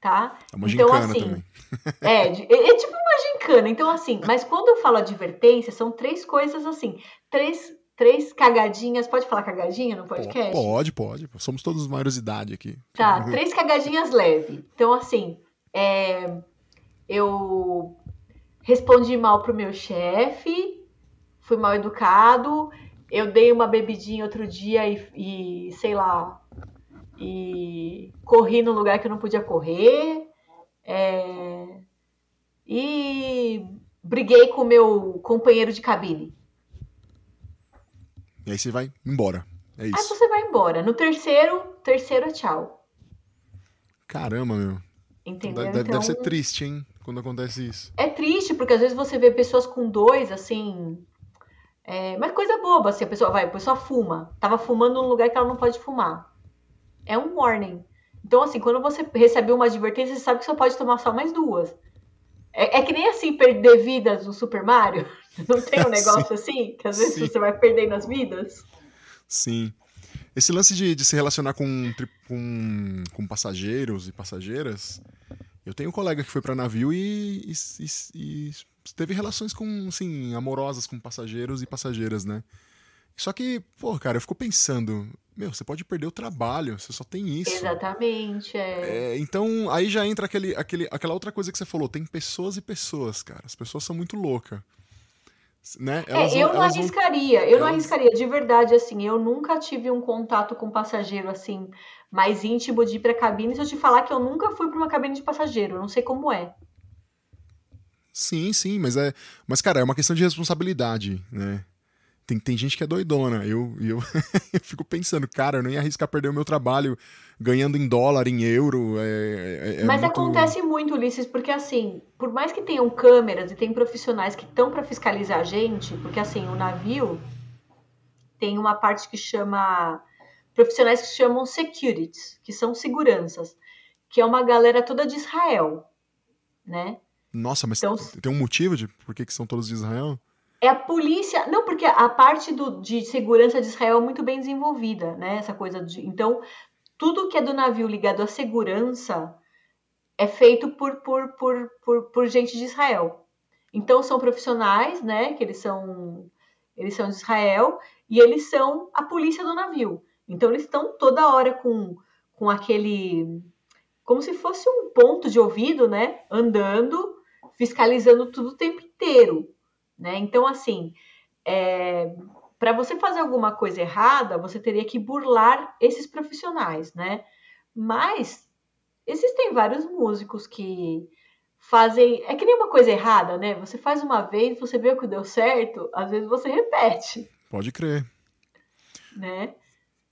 tá? É uma Então, gincana assim, também. é, é, é tipo uma gincana. Então, assim, mas quando eu falo advertência, são três coisas assim, três, três cagadinhas. Pode falar cagadinha no podcast? Pode, pode. Somos todos maiores de idade aqui. Tá, três cagadinhas leve. Então, assim, é, eu respondi mal pro meu chefe, fui mal educado, eu dei uma bebidinha outro dia e, e, sei lá, e corri no lugar que eu não podia correr, é, e briguei com o meu companheiro de cabine. E aí você vai embora. É Aí isso. você vai embora. No terceiro, terceiro é tchau. Caramba, meu. Entendeu? Deve, deve então, ser triste, hein? Quando acontece isso. É triste, porque às vezes você vê pessoas com dois, assim. É, mas coisa boba, assim, a pessoa vai, a pessoa fuma. Tava fumando num lugar que ela não pode fumar. É um warning. Então, assim, quando você recebe uma advertência, você sabe que só pode tomar só mais duas. É, é que nem assim perder vidas no Super Mario. Não tem um negócio assim? Que às vezes Sim. você vai perdendo as vidas? Sim. Esse lance de, de se relacionar com, com, com passageiros e passageiras. Eu tenho um colega que foi pra navio e, e, e- e teve relações com, assim, amorosas com passageiros e passageiras, né? Só que, pô, cara, eu fico pensando, meu, você pode perder o trabalho, você só tem isso. Exatamente. É. É, então, aí já entra aquele, aquele, aquela outra coisa que você falou, tem pessoas e pessoas, cara. As pessoas são muito loucas. Né? É, Elas eu vão- não elas vão- arriscaria, eu não elas- arriscaria, de verdade, assim, eu nunca tive um contato com passageiro, assim, mais íntimo de ir pra cabine, se eu te falar que eu nunca fui pra uma cabine de passageiro, eu não sei como é. Sim, sim, mas é. Mas, cara, é uma questão de responsabilidade, né? Tem, tem gente que é doidona. Eu, eu, eu fico pensando, cara, eu não ia arriscar perder o meu trabalho ganhando em dólar, em euro. É, é- é Mas muito- acontece muito, Ulisses, porque assim, por mais que tenham câmeras e tem profissionais que estão pra fiscalizar a gente, porque assim, o navio, tem uma parte que chama profissionais que chamam securities, que são seguranças, que é uma galera toda de Israel, né? Nossa, mas então, tem um motivo de por que, que são todos de Israel? É a polícia. Não, porque a parte do, de segurança de Israel é muito bem desenvolvida, né? Essa coisa de. Então, tudo que é do navio ligado à segurança é feito por, por, por, por, por gente de Israel. Então, são profissionais, né? Que eles são. Eles são de Israel e eles são a polícia do navio. Então, eles estão toda hora com, com aquele. Como se fosse um ponto de ouvido, né? Andando, fiscalizando tudo o tempo inteiro. Né? Então, assim, é, para você fazer alguma coisa errada, você teria que burlar esses profissionais, né? Mas existem vários músicos que fazem. É que nem uma coisa errada, né? Você faz uma vez, você vê o que deu certo, às vezes você repete. Pode crer. Né?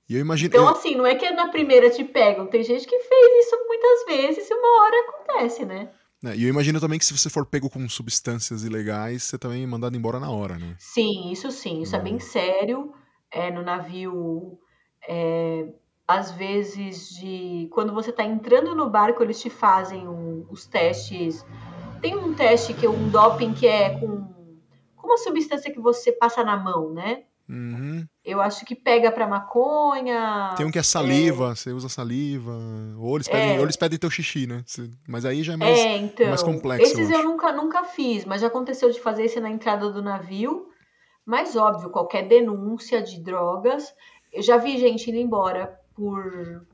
E eu imagino. Então, assim, não é que na primeira te pegam. Tem gente que fez isso muitas vezes e uma hora acontece, né? É, e eu imagino também que se você for pego com substâncias ilegais, você também é mandado embora na hora, né? Sim, isso sim, isso é bem sério. É, no navio, é, às vezes, de quando você está entrando no barco, eles te fazem um, os testes. Tem um teste que é um doping que é com, com uma substância que você passa na mão, né? Uhum. Eu acho que pega pra maconha. Tem um que é saliva, é... você usa saliva. Ou eles pedem, é... ou eles pedem teu xixi, né? Mas aí já é mais, é, então, mais complexo. Esses eu, eu nunca, nunca fiz, mas já aconteceu de fazer esse na entrada do navio. Mas óbvio, qualquer denúncia de drogas. Eu já vi gente indo embora por.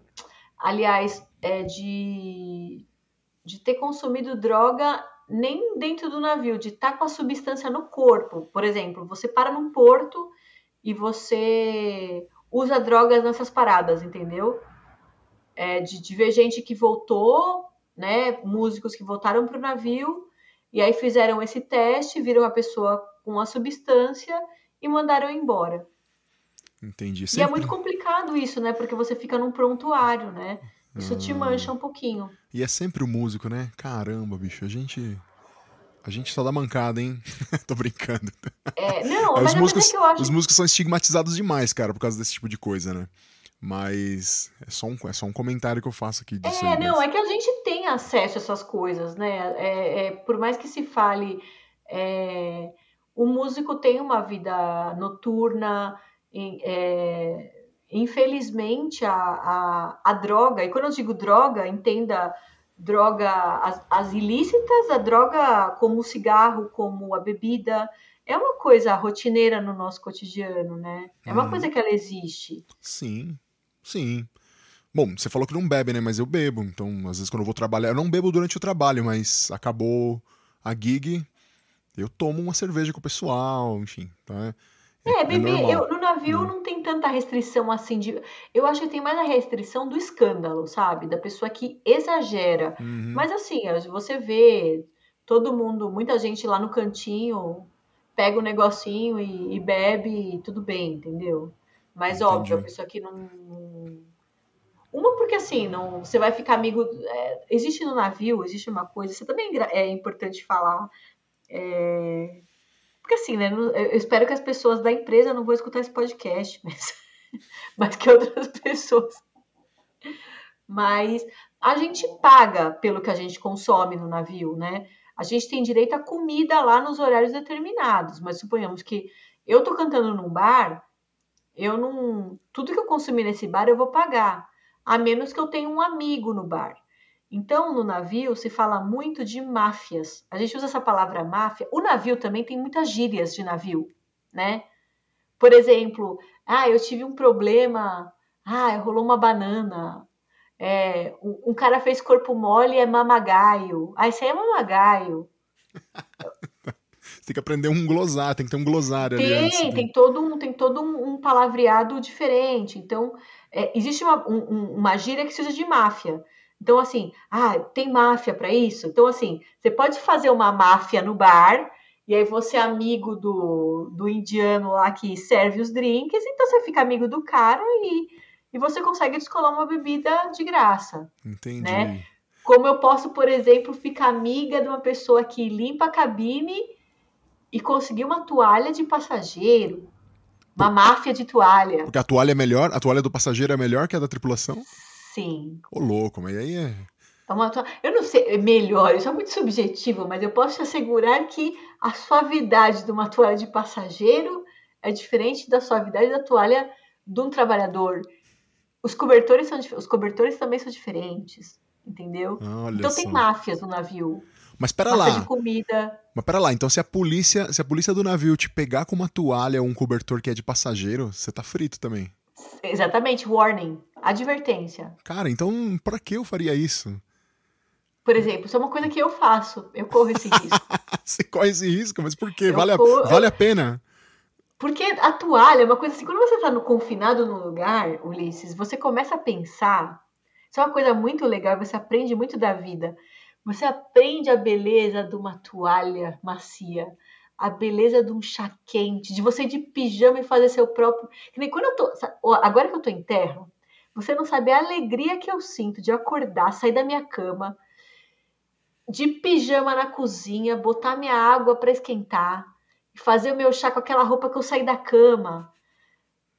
Aliás, é de, de ter consumido droga nem dentro do navio, de estar tá com a substância no corpo. Por exemplo, você para num porto e você usa drogas nessas paradas, entendeu? É, de, de ver gente que voltou, né? Músicos que voltaram para o navio e aí fizeram esse teste, viram a pessoa com a substância e mandaram embora. Entendi. Sempre... E é muito complicado isso, né? Porque você fica num prontuário, né? Isso hum... te mancha um pouquinho. E é sempre o músico, né? Caramba, bicho, a gente a gente só dá mancada, hein? Tô brincando. É, não, mas os músicos, é acho... os músicos são estigmatizados demais, cara, por causa desse tipo de coisa, né? Mas é só um, é só um comentário que eu faço aqui disso. É, aí, não, é que a gente tem acesso a essas coisas, né? É, é por mais que se fale, é, o músico tem uma vida noturna, é, infelizmente a, a, a droga, e quando eu digo droga, entenda droga, as, as ilícitas, a droga como o cigarro, como a bebida, é uma coisa rotineira no nosso cotidiano, né? É uma hum. coisa que ela existe. Sim, sim. Bom, você falou que não bebe, né? Mas eu bebo. Então, às vezes, quando eu vou trabalhar, eu não bebo durante o trabalho, mas acabou a gig, eu tomo uma cerveja com o pessoal, enfim. Tá? É, é beber, eu, no navio hum. não tem tanta restrição assim de. Eu acho que tem mais a restrição do escândalo, sabe? Da pessoa que exagera. Uhum. Mas assim, você vê todo mundo, muita gente lá no cantinho, pega o um negocinho e, e bebe, tudo bem, entendeu? Mas Entendi. óbvio, a pessoa que não. Uma, porque assim, não, você vai ficar amigo. É, existe no navio, existe uma coisa, isso também é importante falar. É, porque assim, né? Eu espero que as pessoas da empresa não vão escutar esse podcast, mas, mas que outras pessoas. Mas a gente paga pelo que a gente consome no navio, né? A gente tem direito a comida lá nos horários determinados, mas suponhamos que eu tô cantando num bar, eu não. Tudo que eu consumir nesse bar eu vou pagar, a menos que eu tenha um amigo no bar. Então, no navio se fala muito de máfias. A gente usa essa palavra máfia. O navio também tem muitas gírias de navio, né? Por exemplo, ah, eu tive um problema, ah, rolou uma banana. É, um, um, cara fez corpo mole é mamagaio. Ah, isso aí é mamagaio. tem que aprender um glossário, tem que ter um glossário tem. Tem, tem todo um, tem todo um, um palavreado diferente. Então, é, existe uma, um, uma gíria que se usa de máfia. Então, assim, ah, tem máfia para isso? Então, assim, você pode fazer uma máfia no bar, e aí você é amigo do, do indiano lá que serve os drinks, então você fica amigo do cara e, e você consegue descolar uma bebida de graça. Entendi. Né? Como eu posso, por exemplo, ficar amiga de uma pessoa que limpa a cabine e conseguir uma toalha de passageiro. Uma máfia de toalha. Porque a toalha é melhor, a toalha do passageiro é melhor que a da tripulação? Sim. Ô, louco, mas aí é. É. Eu não sei, é melhor, isso é muito subjetivo, mas eu posso te assegurar que a suavidade de uma toalha de passageiro é diferente da suavidade da toalha de um trabalhador. Os cobertores, são, os cobertores também são diferentes, entendeu? Olha então só. tem máfias no navio. Mas pera Máfia lá. de comida. Mas pera lá, então se a polícia, se a polícia do navio te pegar com uma toalha ou um cobertor que é de passageiro, você tá frito também. Exatamente, warning, advertência. Cara, então pra que eu faria isso? Por exemplo, isso é uma coisa que eu faço, eu corro esse risco. Você corre esse risco, mas por quê? Eu Vale a, corro- vale a pena? Porque a toalha é uma coisa assim, quando você está no confinado num lugar, Ulisses, você começa a pensar. Isso é uma coisa muito legal, você aprende muito da vida. Você aprende a beleza de uma toalha macia, a beleza de um chá quente, de você ir de pijama e fazer seu próprio. Que nem quando eu tô. Agora que eu tô em terra, você não sabe a alegria que eu sinto de acordar, sair da minha cama, de pijama na cozinha, botar minha água para esquentar fazer o meu chá com aquela roupa que eu saí da cama.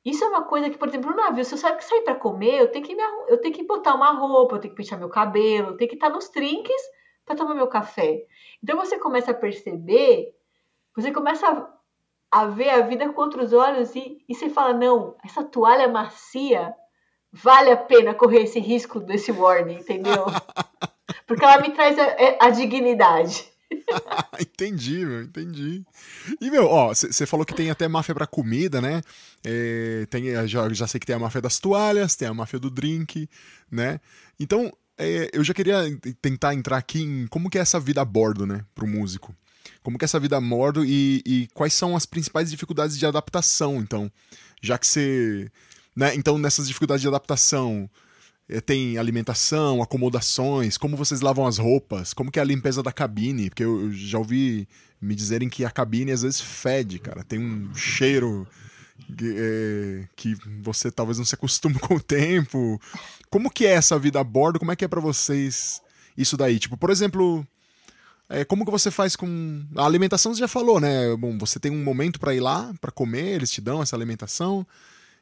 Isso é uma coisa que, por exemplo, no navio, se eu saio sair para comer, eu tenho, que me eu tenho que botar uma roupa, eu tenho que pentear meu cabelo, eu tenho que estar nos trinques para tomar meu café. Então você começa a perceber, você começa a, a ver a vida com outros olhos e, e você fala: não, essa toalha macia vale a pena correr esse risco desse warning, entendeu? Porque ela me traz a, a dignidade. entendi, meu, entendi. E, meu, ó, você falou que tem até máfia pra comida, né? É, tem, já, já sei que tem a máfia das toalhas, tem a máfia do drink, né? Então, é, eu já queria tentar entrar aqui em como que é essa vida a bordo, né, pro músico. Como que é essa vida a bordo e, e quais são as principais dificuldades de adaptação, então. Já que você... Né, então, nessas dificuldades de adaptação, é, tem alimentação, acomodações, como vocês lavam as roupas, como que é a limpeza da cabine, porque eu, já ouvi me dizerem que a cabine às vezes fede, cara, tem um cheiro que, é, que você talvez não se acostume com o tempo. Como que é essa vida a bordo? Como é que é pra vocês isso daí? Tipo, por exemplo, é, como que você faz com a alimentação? Você já falou, né? Bom, você tem um momento pra ir lá pra comer, eles te dão essa alimentação.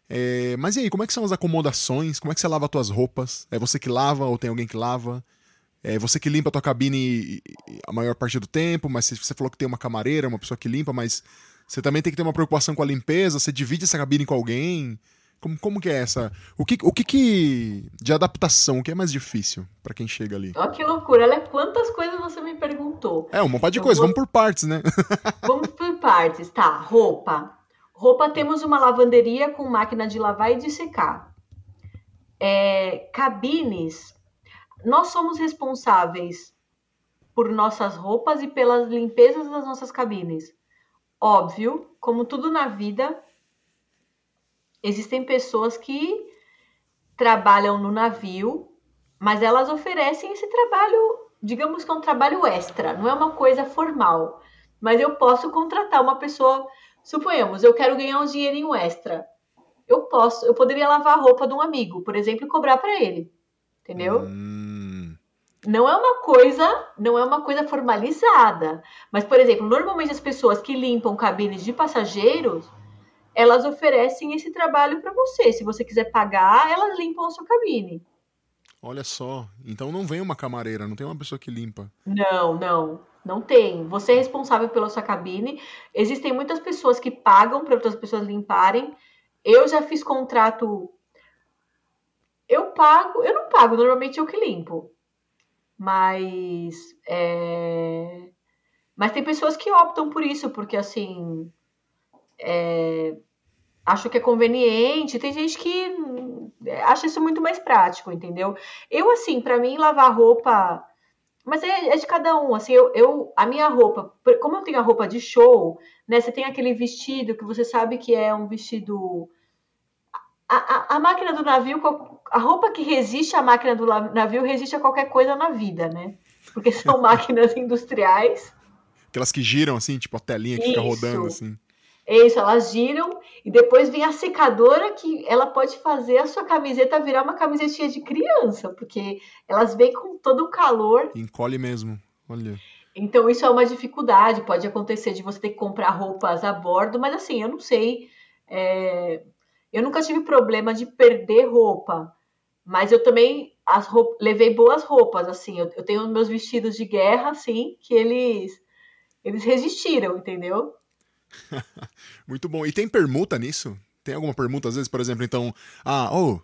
É, mas e aí, como é que são as acomodações? Como é que você lava as tuas roupas? É você que lava ou tem alguém que lava? É você que limpa a tua cabine a maior parte do tempo, mas você falou que tem uma camareira, uma pessoa que limpa, mas você também tem que ter uma preocupação com a limpeza, você divide essa cabine com alguém. Como, como que é essa? O que, o que, que de adaptação, o que é mais difícil para quem chega ali? Olha que loucura, olha quantas coisas você me perguntou. É, uma parte de Eu coisa, vou- vamos por partes, né? Vamos por partes, tá? Roupa. Roupa temos uma lavanderia com máquina de lavar e de secar. É, cabines. Nós somos responsáveis por nossas roupas e pelas limpezas das nossas cabines. Óbvio, como tudo na vida, existem pessoas que trabalham no navio, mas elas oferecem esse trabalho, digamos que é um trabalho extra, não é uma coisa formal. Mas eu posso contratar uma pessoa, suponhamos, eu quero ganhar um dinheirinho extra. Eu posso, eu poderia lavar a roupa de um amigo, por exemplo, e cobrar para ele. Entendeu? Hum, não é uma coisa, não é uma coisa formalizada. Mas, por exemplo, normalmente as pessoas que limpam cabines de passageiros, elas oferecem esse trabalho para você. Se você quiser pagar, elas limpam a sua cabine. olha só. Então não vem uma camareira, não tem uma pessoa que limpa. Não, não, não tem. Você é responsável pela sua cabine. Existem muitas pessoas que pagam para outras pessoas limparem. Eu já fiz contrato. Eu pago, eu não pago, normalmente eu que limpo. Mas é, mas tem pessoas que optam por isso, porque assim é, acho que é conveniente. Tem gente que hum, acha isso muito mais prático, entendeu? Eu, assim, pra mim, lavar roupa. Mas é, é de cada um. Assim, eu, eu, a minha roupa, como eu tenho a roupa de show, né? Você tem aquele vestido que você sabe que é um vestido. A, a, a máquina do navio, a roupa que resiste à máquina do navio resiste a qualquer coisa na vida, né? Porque são máquinas industriais. Aquelas que giram assim, tipo a telinha que fica Isso. rodando assim. É isso, elas giram e depois vem a secadora que ela pode fazer a sua camiseta virar uma camisetinha de criança, porque elas vêm com todo o calor. Encolhe mesmo. Olha. Então isso é uma dificuldade, pode acontecer de você ter que comprar roupas a bordo, mas assim, eu não sei. É, eu nunca tive problema de perder roupa, mas eu também as roupas, levei boas roupas, assim. Eu, eu tenho meus vestidos de guerra, assim, que eles eles resistiram, entendeu? Muito bom. E tem permuta nisso? Tem alguma permuta, às vezes, por exemplo, então, ah, oh,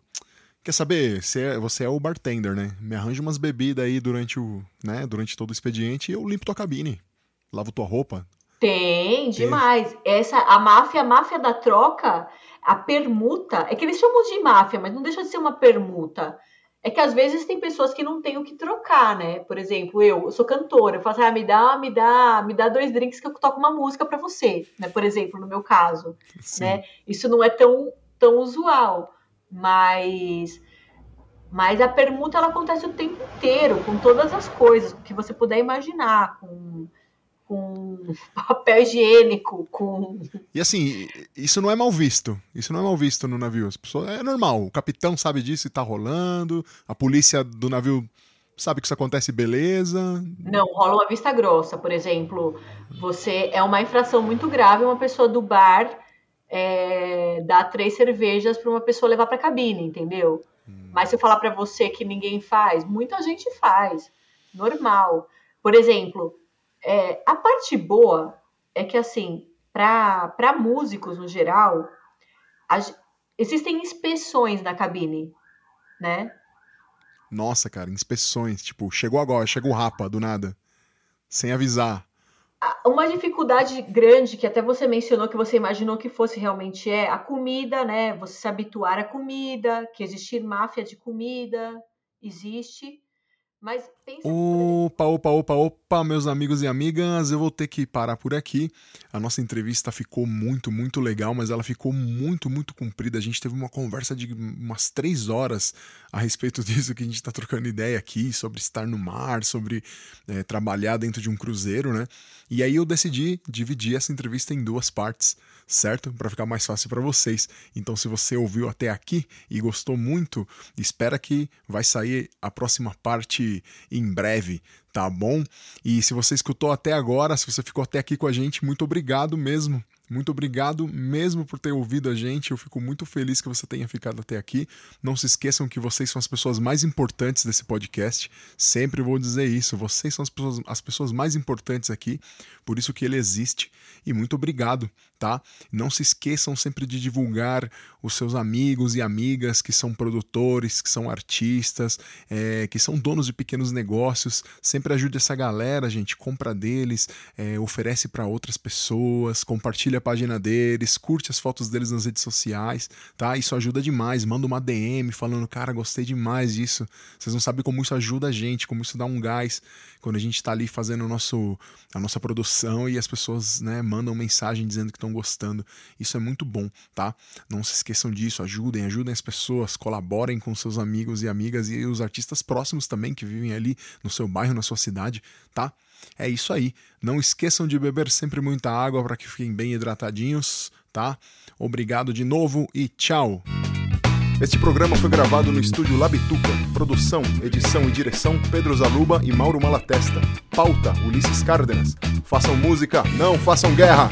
quer saber, você é, você é o bartender, né? Me arranja umas bebidas aí durante o, né, durante todo o expediente e eu limpo tua cabine. Lavo tua roupa. Tem, demais. Essa, a máfia, a máfia da troca, a permuta, é que eles chamam de máfia, mas não deixa de ser uma permuta. É que às vezes tem pessoas que não têm o que trocar, né? Por exemplo, eu, eu sou cantora, eu falo assim, ah, me dá, me dá, me dá dois drinks que eu toco uma música para você, né? Por exemplo, no meu caso, Sim. né? Isso não é tão, tão usual, mas mas a permuta ela acontece o tempo inteiro, com todas as coisas que você puder imaginar, com com papel higiênico, com. E assim, isso não é mal visto. Isso não é mal visto no navio. As pessoas, é normal. O capitão sabe disso e tá rolando. A polícia do navio sabe que isso acontece, beleza. Não, rola uma vista grossa, por exemplo. Você é uma infração muito grave uma pessoa do bar é, dar três cervejas para uma pessoa levar para cabine, entendeu? Hum. Mas se eu falar para você que ninguém faz, muita gente faz. Normal. Por exemplo, é, a parte boa é que, assim, para músicos no geral, existem inspeções na cabine, né? Nossa, cara, inspeções. Tipo, chegou agora, chegou o rapa do nada, sem avisar. Uma dificuldade grande que até você mencionou que você imaginou que fosse realmente é a comida, né? Você se habituar à comida, que existir máfia de comida existe. Mas pensa. Opa, opa, opa, opa, meus amigos e amigas, eu vou ter que parar por aqui. A nossa entrevista ficou muito, muito legal, mas ela ficou muito, muito comprida. A gente teve uma conversa de umas três horas a respeito disso que a gente está trocando ideia aqui, sobre estar no mar, sobre é, trabalhar dentro de um cruzeiro, né? E aí eu decidi dividir essa entrevista em duas partes certo? Para ficar mais fácil para vocês. Então, se você ouviu até aqui e gostou muito, espera que vai sair a próxima parte em breve, tá bom? E se você escutou até agora, se você ficou até aqui com a gente, muito obrigado mesmo muito obrigado mesmo por ter ouvido a gente. Eu fico muito feliz que você tenha ficado até aqui. Não se esqueçam que vocês são as pessoas mais importantes desse podcast. Sempre vou dizer isso. Vocês são as pessoas, as pessoas mais importantes aqui, por isso que ele existe. E muito obrigado, tá? Não se esqueçam sempre de divulgar os seus amigos e amigas que são produtores, que são artistas, é, que são donos de pequenos negócios. Sempre ajude essa galera, gente. Compra deles, é, oferece para outras pessoas, compartilha a página deles, curte as fotos deles nas redes sociais, tá? Isso ajuda demais. Manda uma DM falando, cara, gostei demais disso. Vocês não sabem como isso ajuda a gente, como isso dá um gás quando a gente está ali fazendo nosso, a nossa produção e as pessoas né, mandam mensagem dizendo que estão gostando. Isso é muito bom, tá? Não se esqueçam disso, ajudem, ajudem as pessoas, colaborem com seus amigos e amigas e os artistas próximos também que vivem ali no seu bairro, na sua cidade, tá? É isso aí. Não esqueçam de beber sempre muita água para que fiquem bem hidratadinhos, tá? Obrigado de novo e tchau! Este programa foi gravado no estúdio Labituca. Produção, edição e direção Pedro Zaluba e Mauro Malatesta. Pauta Ulisses Cárdenas. Façam música, não façam guerra!